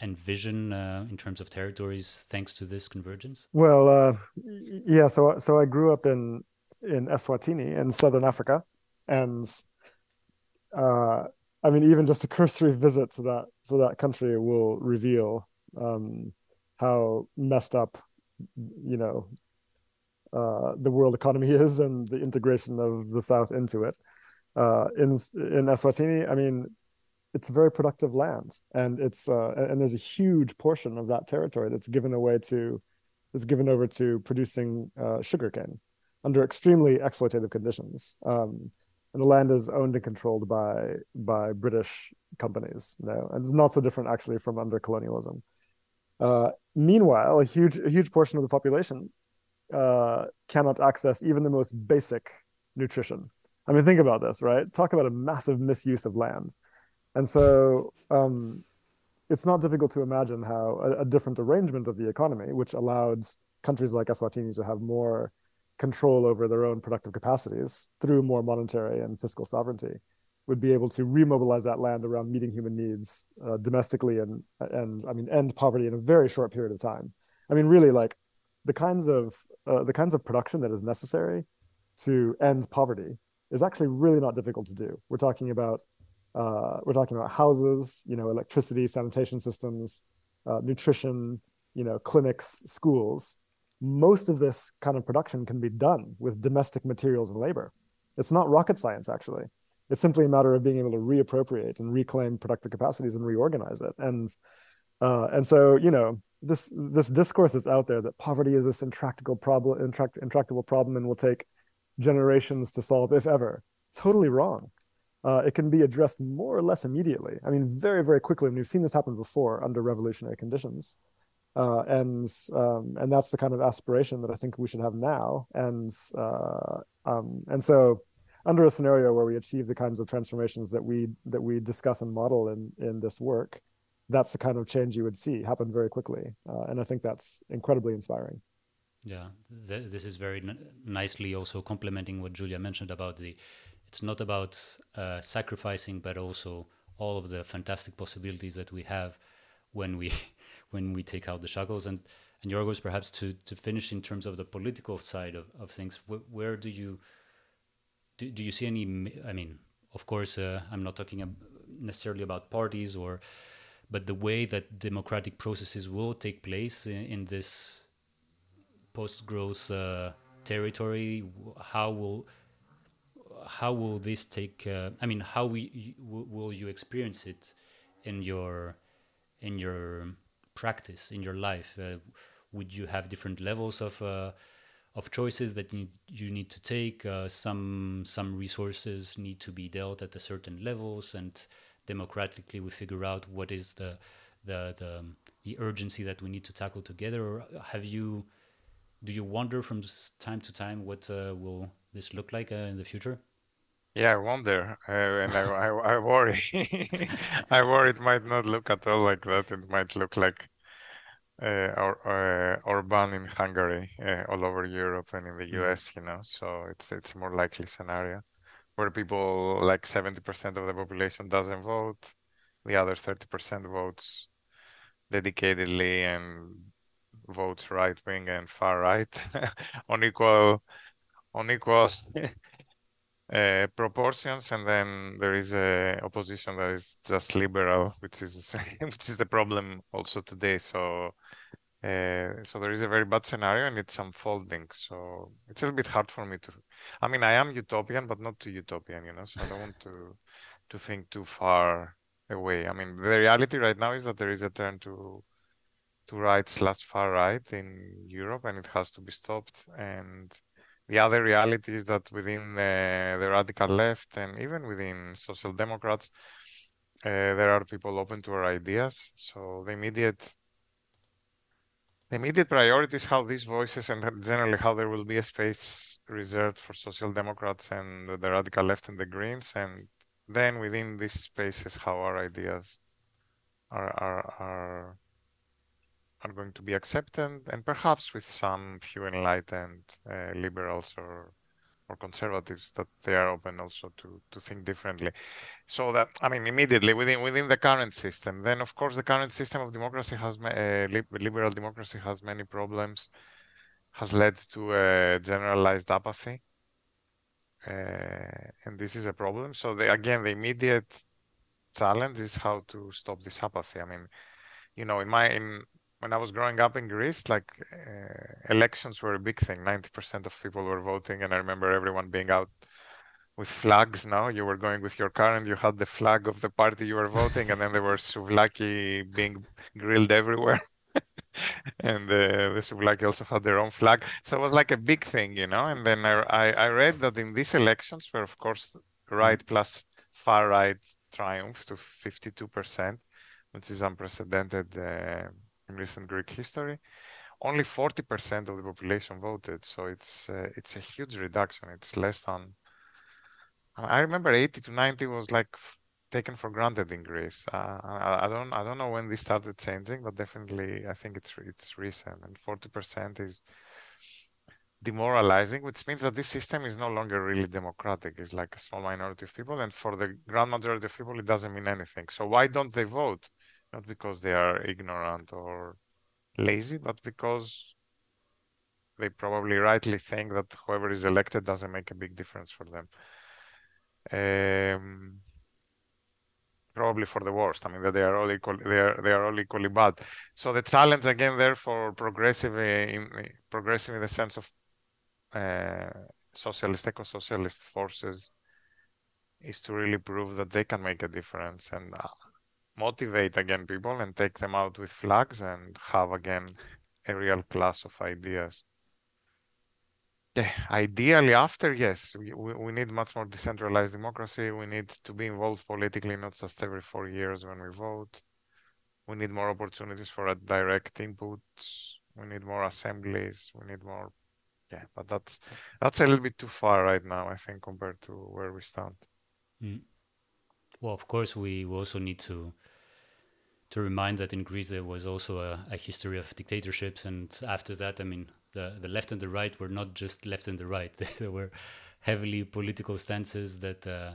[SPEAKER 4] envision uh, in terms of territories thanks to this convergence?
[SPEAKER 2] Well, uh, yeah. So so I grew up in in Eswatini in southern Africa, and uh, I mean, even just a cursory visit to that to that country will reveal um, how messed up, you know, uh, the world economy is and the integration of the South into it. Uh, in in Eswatini, I mean, it's very productive land, and it's uh, and there's a huge portion of that territory that's given away to, that's given over to producing uh, sugarcane under extremely exploitative conditions. Um, and the land is owned and controlled by by British companies. You know, and it's not so different actually from under colonialism. Uh, meanwhile, a huge a huge portion of the population uh, cannot access even the most basic nutrition. I mean, think about this, right? Talk about a massive misuse of land. And so um, it's not difficult to imagine how a, a, different arrangement of the economy, which allowed countries like Eswatini to have more control over their own productive capacities through more monetary and fiscal sovereignty would be able to remobilize that land around meeting human needs uh, domestically and and I mean end poverty in a very short period of time. I mean, really, like the kinds of uh, the kinds of production that is necessary to end poverty is actually really not difficult to do. We're talking about uh, we're talking about houses, you know, electricity, sanitation systems, uh, nutrition, you know, clinics, schools most of this kind of production can be done with domestic materials and labor. It's not rocket science, actually. It's simply a matter of being able to reappropriate and reclaim productive capacities and reorganize it. And uh, and so, you know, this this discourse is out there that poverty is this intractable problem, intract, intractable problem, and will take generations to solve, if ever. Totally wrong. Uh, it can be addressed more or less immediately. I mean, very, very quickly. And we've seen this happen before under revolutionary conditions uh, and um, and that's the kind of aspiration that I think we should have now. And uh, um, and so, under a scenario where we achieve the kinds of transformations that we that we discuss and model in in this work, that's the kind of change you would see happen very quickly. Uh, and I think that's incredibly inspiring.
[SPEAKER 4] Yeah, th this is very nicely also complementing what Julia mentioned about the it's not about uh, sacrificing, but also all of the fantastic possibilities that we have when we when we take out the shackles. And and Giorgos, perhaps to to finish in terms of the political side of, of things, wh- where do you do, do you see any? I mean, of course, uh, I'm not talking necessarily about parties or, but the way that democratic processes will take place in, in this post-growth uh, territory. How will how will this take? Uh, I mean, how we will you experience it in your in your practice in your life? Uh, would you have different levels of uh, of choices that you, need to take? Uh, some some resources need to be dealt at a certain levels, and democratically we figure out what is the the the, the urgency that we need to tackle together. Or have you? Do you wonder from time to time what uh, will this look like uh, in the future?
[SPEAKER 3] Yeah, I wonder, uh, and I, I, I worry. I worry it might not look at all like that. It might look like uh, or, uh, Orban in Hungary, uh, all over Europe and in the mm. US. You know, so it's it's more likely scenario where people like seventy percent of the population doesn't vote, the other thirty percent votes dedicatedly and votes right wing and far right on equal on equal uh, proportions, and then there is a opposition that is just liberal, which is which is the problem also today. So, uh, so there is a very bad scenario, and it's unfolding. So it's a little bit hard for me to. I mean, I am utopian, but not too utopian, you know. So I don't want to to think too far away. I mean, the reality right now is that there is a turn to to right slash far right in Europe, and it has to be stopped. And the other reality is that within the, the radical left and even within social democrats, uh, there are people open to our ideas. So the immediate the immediate priority is how these voices and generally how there will be a space reserved for social democrats and the radical left and the greens and then within these spaces how our ideas are are, are are going to be accepted, and perhaps with some few enlightened uh, liberals or or conservatives that they are open also to to think differently. So that I mean, immediately within within the current system, then of course the current system of democracy has uh, liberal democracy has many problems, has led to a generalized apathy, uh, and this is a problem. So the, again, the immediate challenge is how to stop this apathy. I mean, you know, in my in when I was growing up in Greece, like uh, elections were a big thing. 90% of people were voting. And I remember everyone being out with flags now. You were going with your car and you had the flag of the party you were voting. and then there were souvlaki being grilled everywhere. and uh, the souvlaki also had their own flag. So it was like a big thing, you know. And then I, I, I read that in these elections, where of course right plus far right triumphed to 52%, which is unprecedented. Uh, in recent Greek history, only 40% of the population voted. So it's uh, it's a huge reduction. It's less than. I remember 80 to 90 was like taken for granted in Greece. Uh, I, I, don't I don't know when this started changing, but definitely I think it's it's recent. And 40% is demoralizing, which means that this system is no longer really democratic. It's like a small minority of people, and for the grand majority of people, it doesn't mean anything. So why don't they vote? Not because they are ignorant or lazy, but because they probably rightly think that whoever is elected doesn't make a big difference for them. Um, probably for the worst. I mean that they are all equal. They are they are all equally bad. So the challenge again there for progressive uh, in progressive in the sense of uh, socialist eco-socialist forces is to really prove that they can make a difference and uh, motivate again people and take them out with flags and have again a real class of ideas. Yeah, ideally, after yes, we, we need much more decentralized democracy. We need to be involved politically, not just every four years when we vote. We need more opportunities for direct inputs. We need more assemblies. We need more, yeah. But that's that's a little bit too far right now, I think, compared to where we stand.
[SPEAKER 4] Mm. Well, of course, we also need to to remind that in Greece there was also a, a, history of dictatorships, and after that, I mean, the the left and the right were not just left and the right; there were heavily political stances that uh,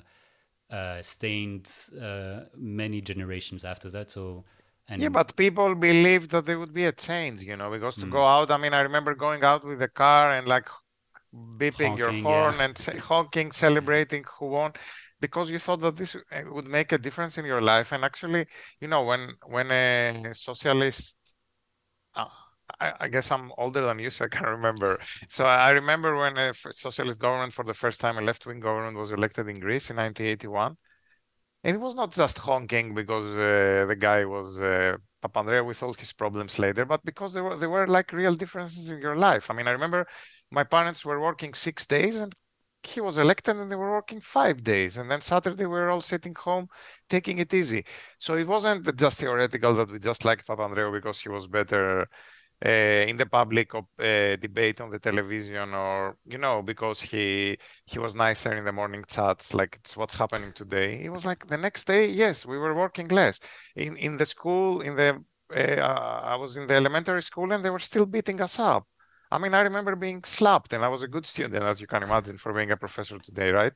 [SPEAKER 4] uh, stained uh, many generations after that. So,
[SPEAKER 3] and yeah, but people believed that there would be a change, you know, because to mm. go out. I mean, I remember going out with the car and like beeping honking, your horn yeah. and honking, celebrating who won because you thought that this would make a difference in your life. And actually you know when when a socialist uh, I, I, guess i'm older than you so i can remember. So i remember when a socialist government for the first time a left-wing government was elected in greece in 1981 and it was not just honking because uh, the guy was uh, Papandreou with all his problems later, but because there were there were like real differences in your life. I mean, I remember my parents were working six days and he was elected and they were working five days and then saturday we were all sitting home taking it easy. So it wasn't just theoretical that we just liked papandreou because he was better uh, in the public uh, debate on the television or you know because he he was nicer in the morning chats like it's what's happening today. It was like the next day yes we were working less. In in the school in the uh, i was in the elementary school and they were still beating us up I mean, I remember being slapped, and I was a good student, as you can imagine, for being a professor today, right?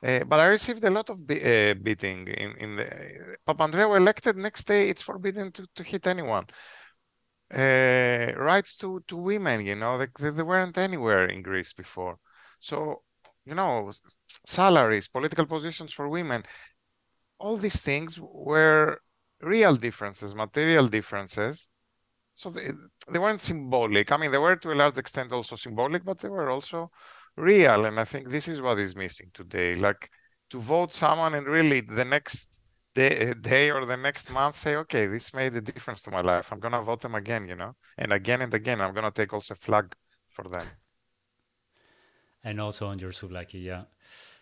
[SPEAKER 3] Uh, but I received a lot of be- uh, beating in, in the Papandreou elected next day. It's forbidden to, to hit anyone. Uh, rights to, to women, you know, they, they weren't anywhere in Greece before. So, you know, salaries, political positions for women, all these things were real differences, material differences so they, they weren't symbolic. I mean, they were to a large extent also symbolic, but they were also real. And I think this is what is missing today. Like to vote someone and really the next day, day or the next month say, okay, this made a difference to my life. I'm going to vote them again, you know, and again and again. I'm going to take also a flag for them.
[SPEAKER 4] And also on your souvlaki, yeah.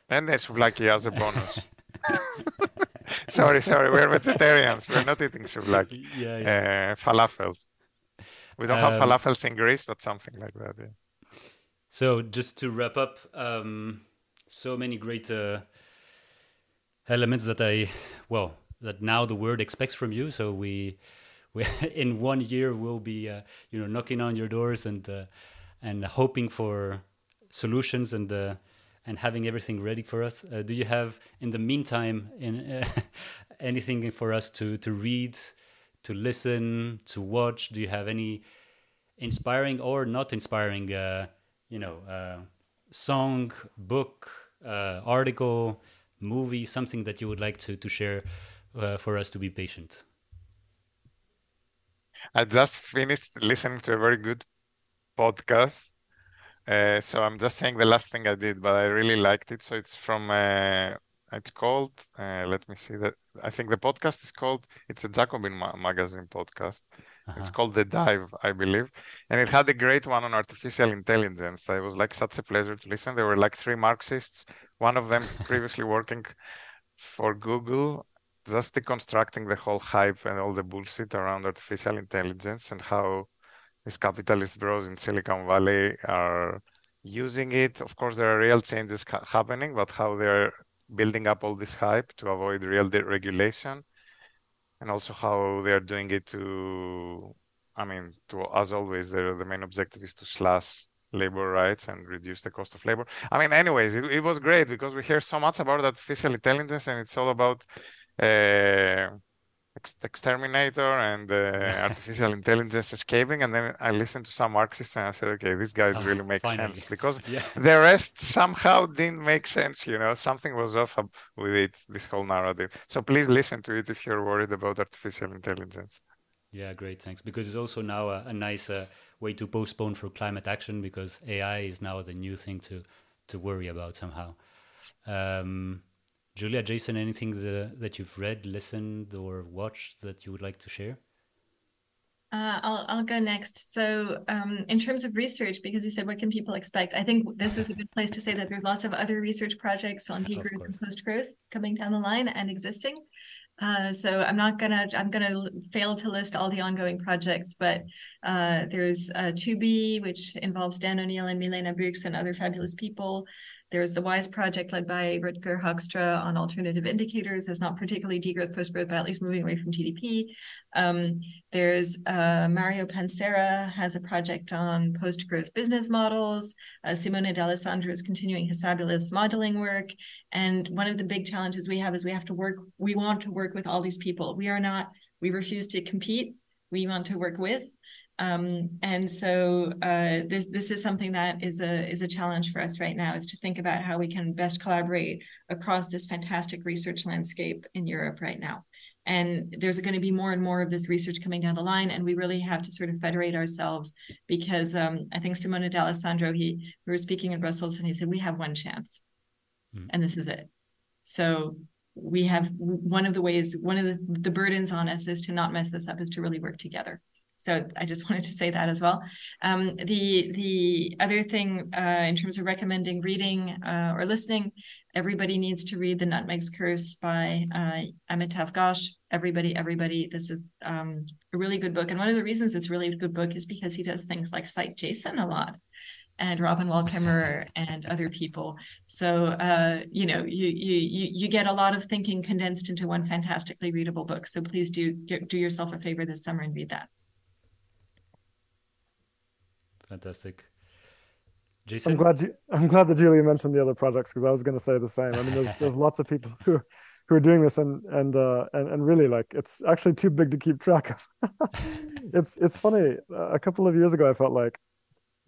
[SPEAKER 3] And the souvlaki as a bonus. sorry, sorry, we're vegetarians. We're not eating souvlaki. Yeah, yeah. Uh, falafels. We don't um, have falafels in Greece, but something like that. Yeah.
[SPEAKER 4] So just to wrap up, um, so many great uh, elements that I, well, that now the world expects from you. So we, we in one year we'll be, uh, you know, knocking on your doors and uh, and hoping for solutions and uh, and having everything ready for us. Uh, do you have, in the meantime, in uh, anything for us to to read? To listen, to watch? Do you have any inspiring or not inspiring, uh, you know, uh, song, book, uh, article, movie, something that you would like to to share uh, for us to be patient?
[SPEAKER 3] I just finished listening to a very good podcast. Uh, so I'm just saying the last thing I did, but I really liked it. So it's from uh, it's called. Let me see that. I think the podcast is called. It's a Jacobin ma- magazine podcast. Uh-huh. It's called The Dig, I believe, and it had a great one on artificial intelligence. It was like such a pleasure to listen. There were like three Marxists. One of them previously working for Google, just deconstructing the whole hype and all the bullshit around artificial intelligence and how these capitalist bros in Silicon Valley are using it. Of course, there are real changes ca- happening, but how they're building up all this hype to avoid real regulation and also how they are doing it to i mean to as always the, the main objective is to slash labor rights and reduce the cost of labor. I mean anyways it, it was great because we hear so much about artificial intelligence and it's all about uh, exterminator and uh, artificial intelligence escaping and then i listened to some marxists and i said okay this guy oh, really makes finally. sense because yeah. the rest somehow didn't make sense you know? Something was off with it this whole narrative. So please listen to it if you're worried about artificial intelligence.
[SPEAKER 4] Yeah great thanks. Because it's also now a, a nice uh, way to postpone for climate action because ai is now the new thing to to worry about somehow. Um, Julia, Jason, anything the, that you've read, listened, or watched that you would like to share?
[SPEAKER 1] Uh, I'll I'll go next. So, um, in terms of research, because you said what can people expect, I think this is a good place to say that there's lots of other research projects on degrowth and post growth coming down the line and existing. Uh, so I'm not gonna I'm gonna fail to list all the ongoing projects, but uh, there's uh, ToBe, which involves Dan O'Neill and Milena Büchs and other fabulous people. There's the WISE project led by Rutger Hoekstra on alternative indicators. It's not particularly degrowth, post-growth, but at least moving away from GDP. Um, there's uh, Mario Pansera has a project on post-growth business models. Uh, Simone D'Alessandro is continuing his fabulous modeling work. And one of the big challenges we have is we have to work, we want to work with all these people. We are not, we refuse to compete. We want to work with. Um, and so uh, this this is something that is a is a challenge for us right now is to think about how we can best collaborate across this fantastic research landscape in Europe right now. And there's going to be more and more of this research coming down the line, and we really have to sort of federate ourselves because um, I think Simone D'Alessandro he we were speaking in Brussels and he said we have one chance, mm. and this is it. So we have one of the ways one of the, the burdens on us is to not mess this up is to really work together so I just wanted to say that as well. Um, the the other thing uh, in terms of recommending reading uh, or listening, everybody needs to read The Nutmeg's Curse by uh, Amitav Ghosh. Everybody, everybody, this is um, a really good book. And one of the reasons it's a really a good book is because he does things like cite Jason a lot and Robin Wall Kimmerer and other people. So uh, you know, you you you get a lot of thinking condensed into one fantastically readable book. So please do do yourself a favor this summer and read that.
[SPEAKER 4] Fantastic. Jason?
[SPEAKER 2] I'm glad you, I'm glad that Julia mentioned the other projects because I was going to say the same. I mean, there's there's lots of people who who are doing this and and uh, and and really like it's actually too big to keep track of. it's it's funny. a couple of years ago, I felt like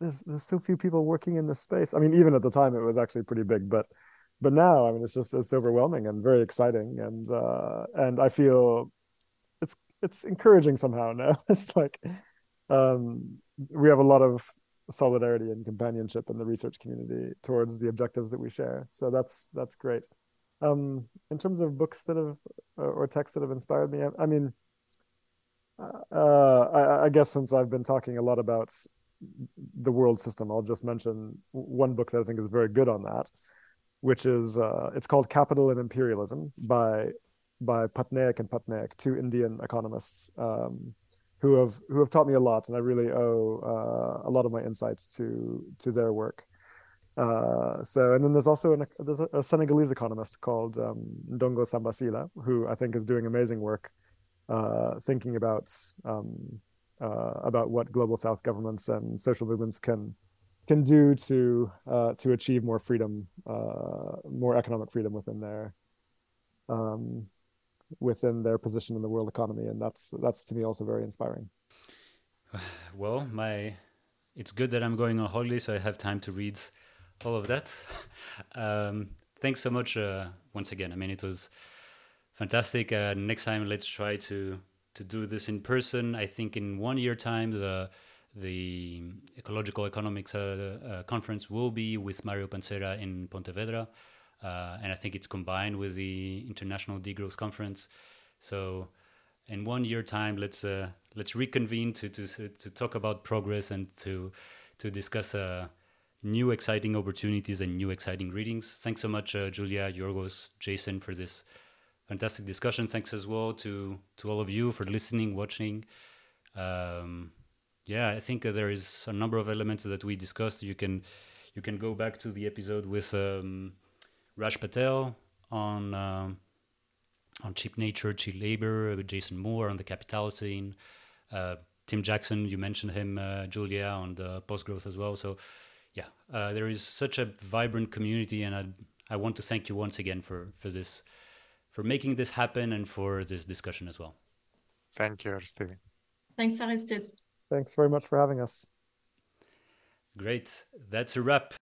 [SPEAKER 2] there's there's so few people working in this space. I mean, even at the time, it was actually pretty big, but but now, I mean, it's just it's overwhelming and very exciting, and uh, and I feel it's it's encouraging somehow. Now it's like um, we have a lot of solidarity and companionship in the research community towards the objectives that we share. So that's that's great. Um, in terms of books that have or texts that have inspired me, I, I mean, uh, I, I, guess since I've been talking a lot about the world system, I'll just mention one book that I think is very good on that, which is uh, it's called Capital and Imperialism by by Patnaik and Patnaik, two Indian economists. Um, who have who have taught me a lot, and I really owe uh, a lot of my insights to to their work. Uh, so, and then there's also an, there's a, Senegalese economist called um, Ndongo Samba Sylla, who I think is doing amazing work, uh, thinking about um, uh, about what global South governments and social movements can can do to uh, to achieve more freedom, uh, more economic freedom within their um, within their position in the world economy, and that's that's to me also very inspiring.
[SPEAKER 4] Well, my it's good that I'm going on holiday, so I have time to read all of that. um, thanks so much uh, once again. I mean, it was fantastic. Uh, next time, let's try to to do this in person. I think in one year time, the the ecological economics uh, uh conference will be with Mario Pansera in Pontevedra. Uh, and I think it's combined with the International Degrowth Conference. So, in one year time, let's uh, let's reconvene to, to to talk about progress and to to discuss uh, new exciting opportunities and new exciting readings. Thanks so much, uh, Julia, Giorgos, Jason, for this fantastic discussion. Thanks as well to to all of you for listening, watching. Um, yeah, I think there is a number of elements that we discussed. You can you can go back to the episode with. Um, Raj Patel on um, on cheap nature, cheap labor, with Jason Moore on the Capitalocene, uh, Tim Jackson, you mentioned him, uh, Julia on the post growth as well. So, yeah, uh, there is such a vibrant community, and I I want to thank you once again for for this, for making this happen, and for this discussion as well.
[SPEAKER 3] Thank you, Aristide.
[SPEAKER 1] Thanks, Aristide.
[SPEAKER 2] Thanks very much for having us.
[SPEAKER 4] Great. That's a wrap.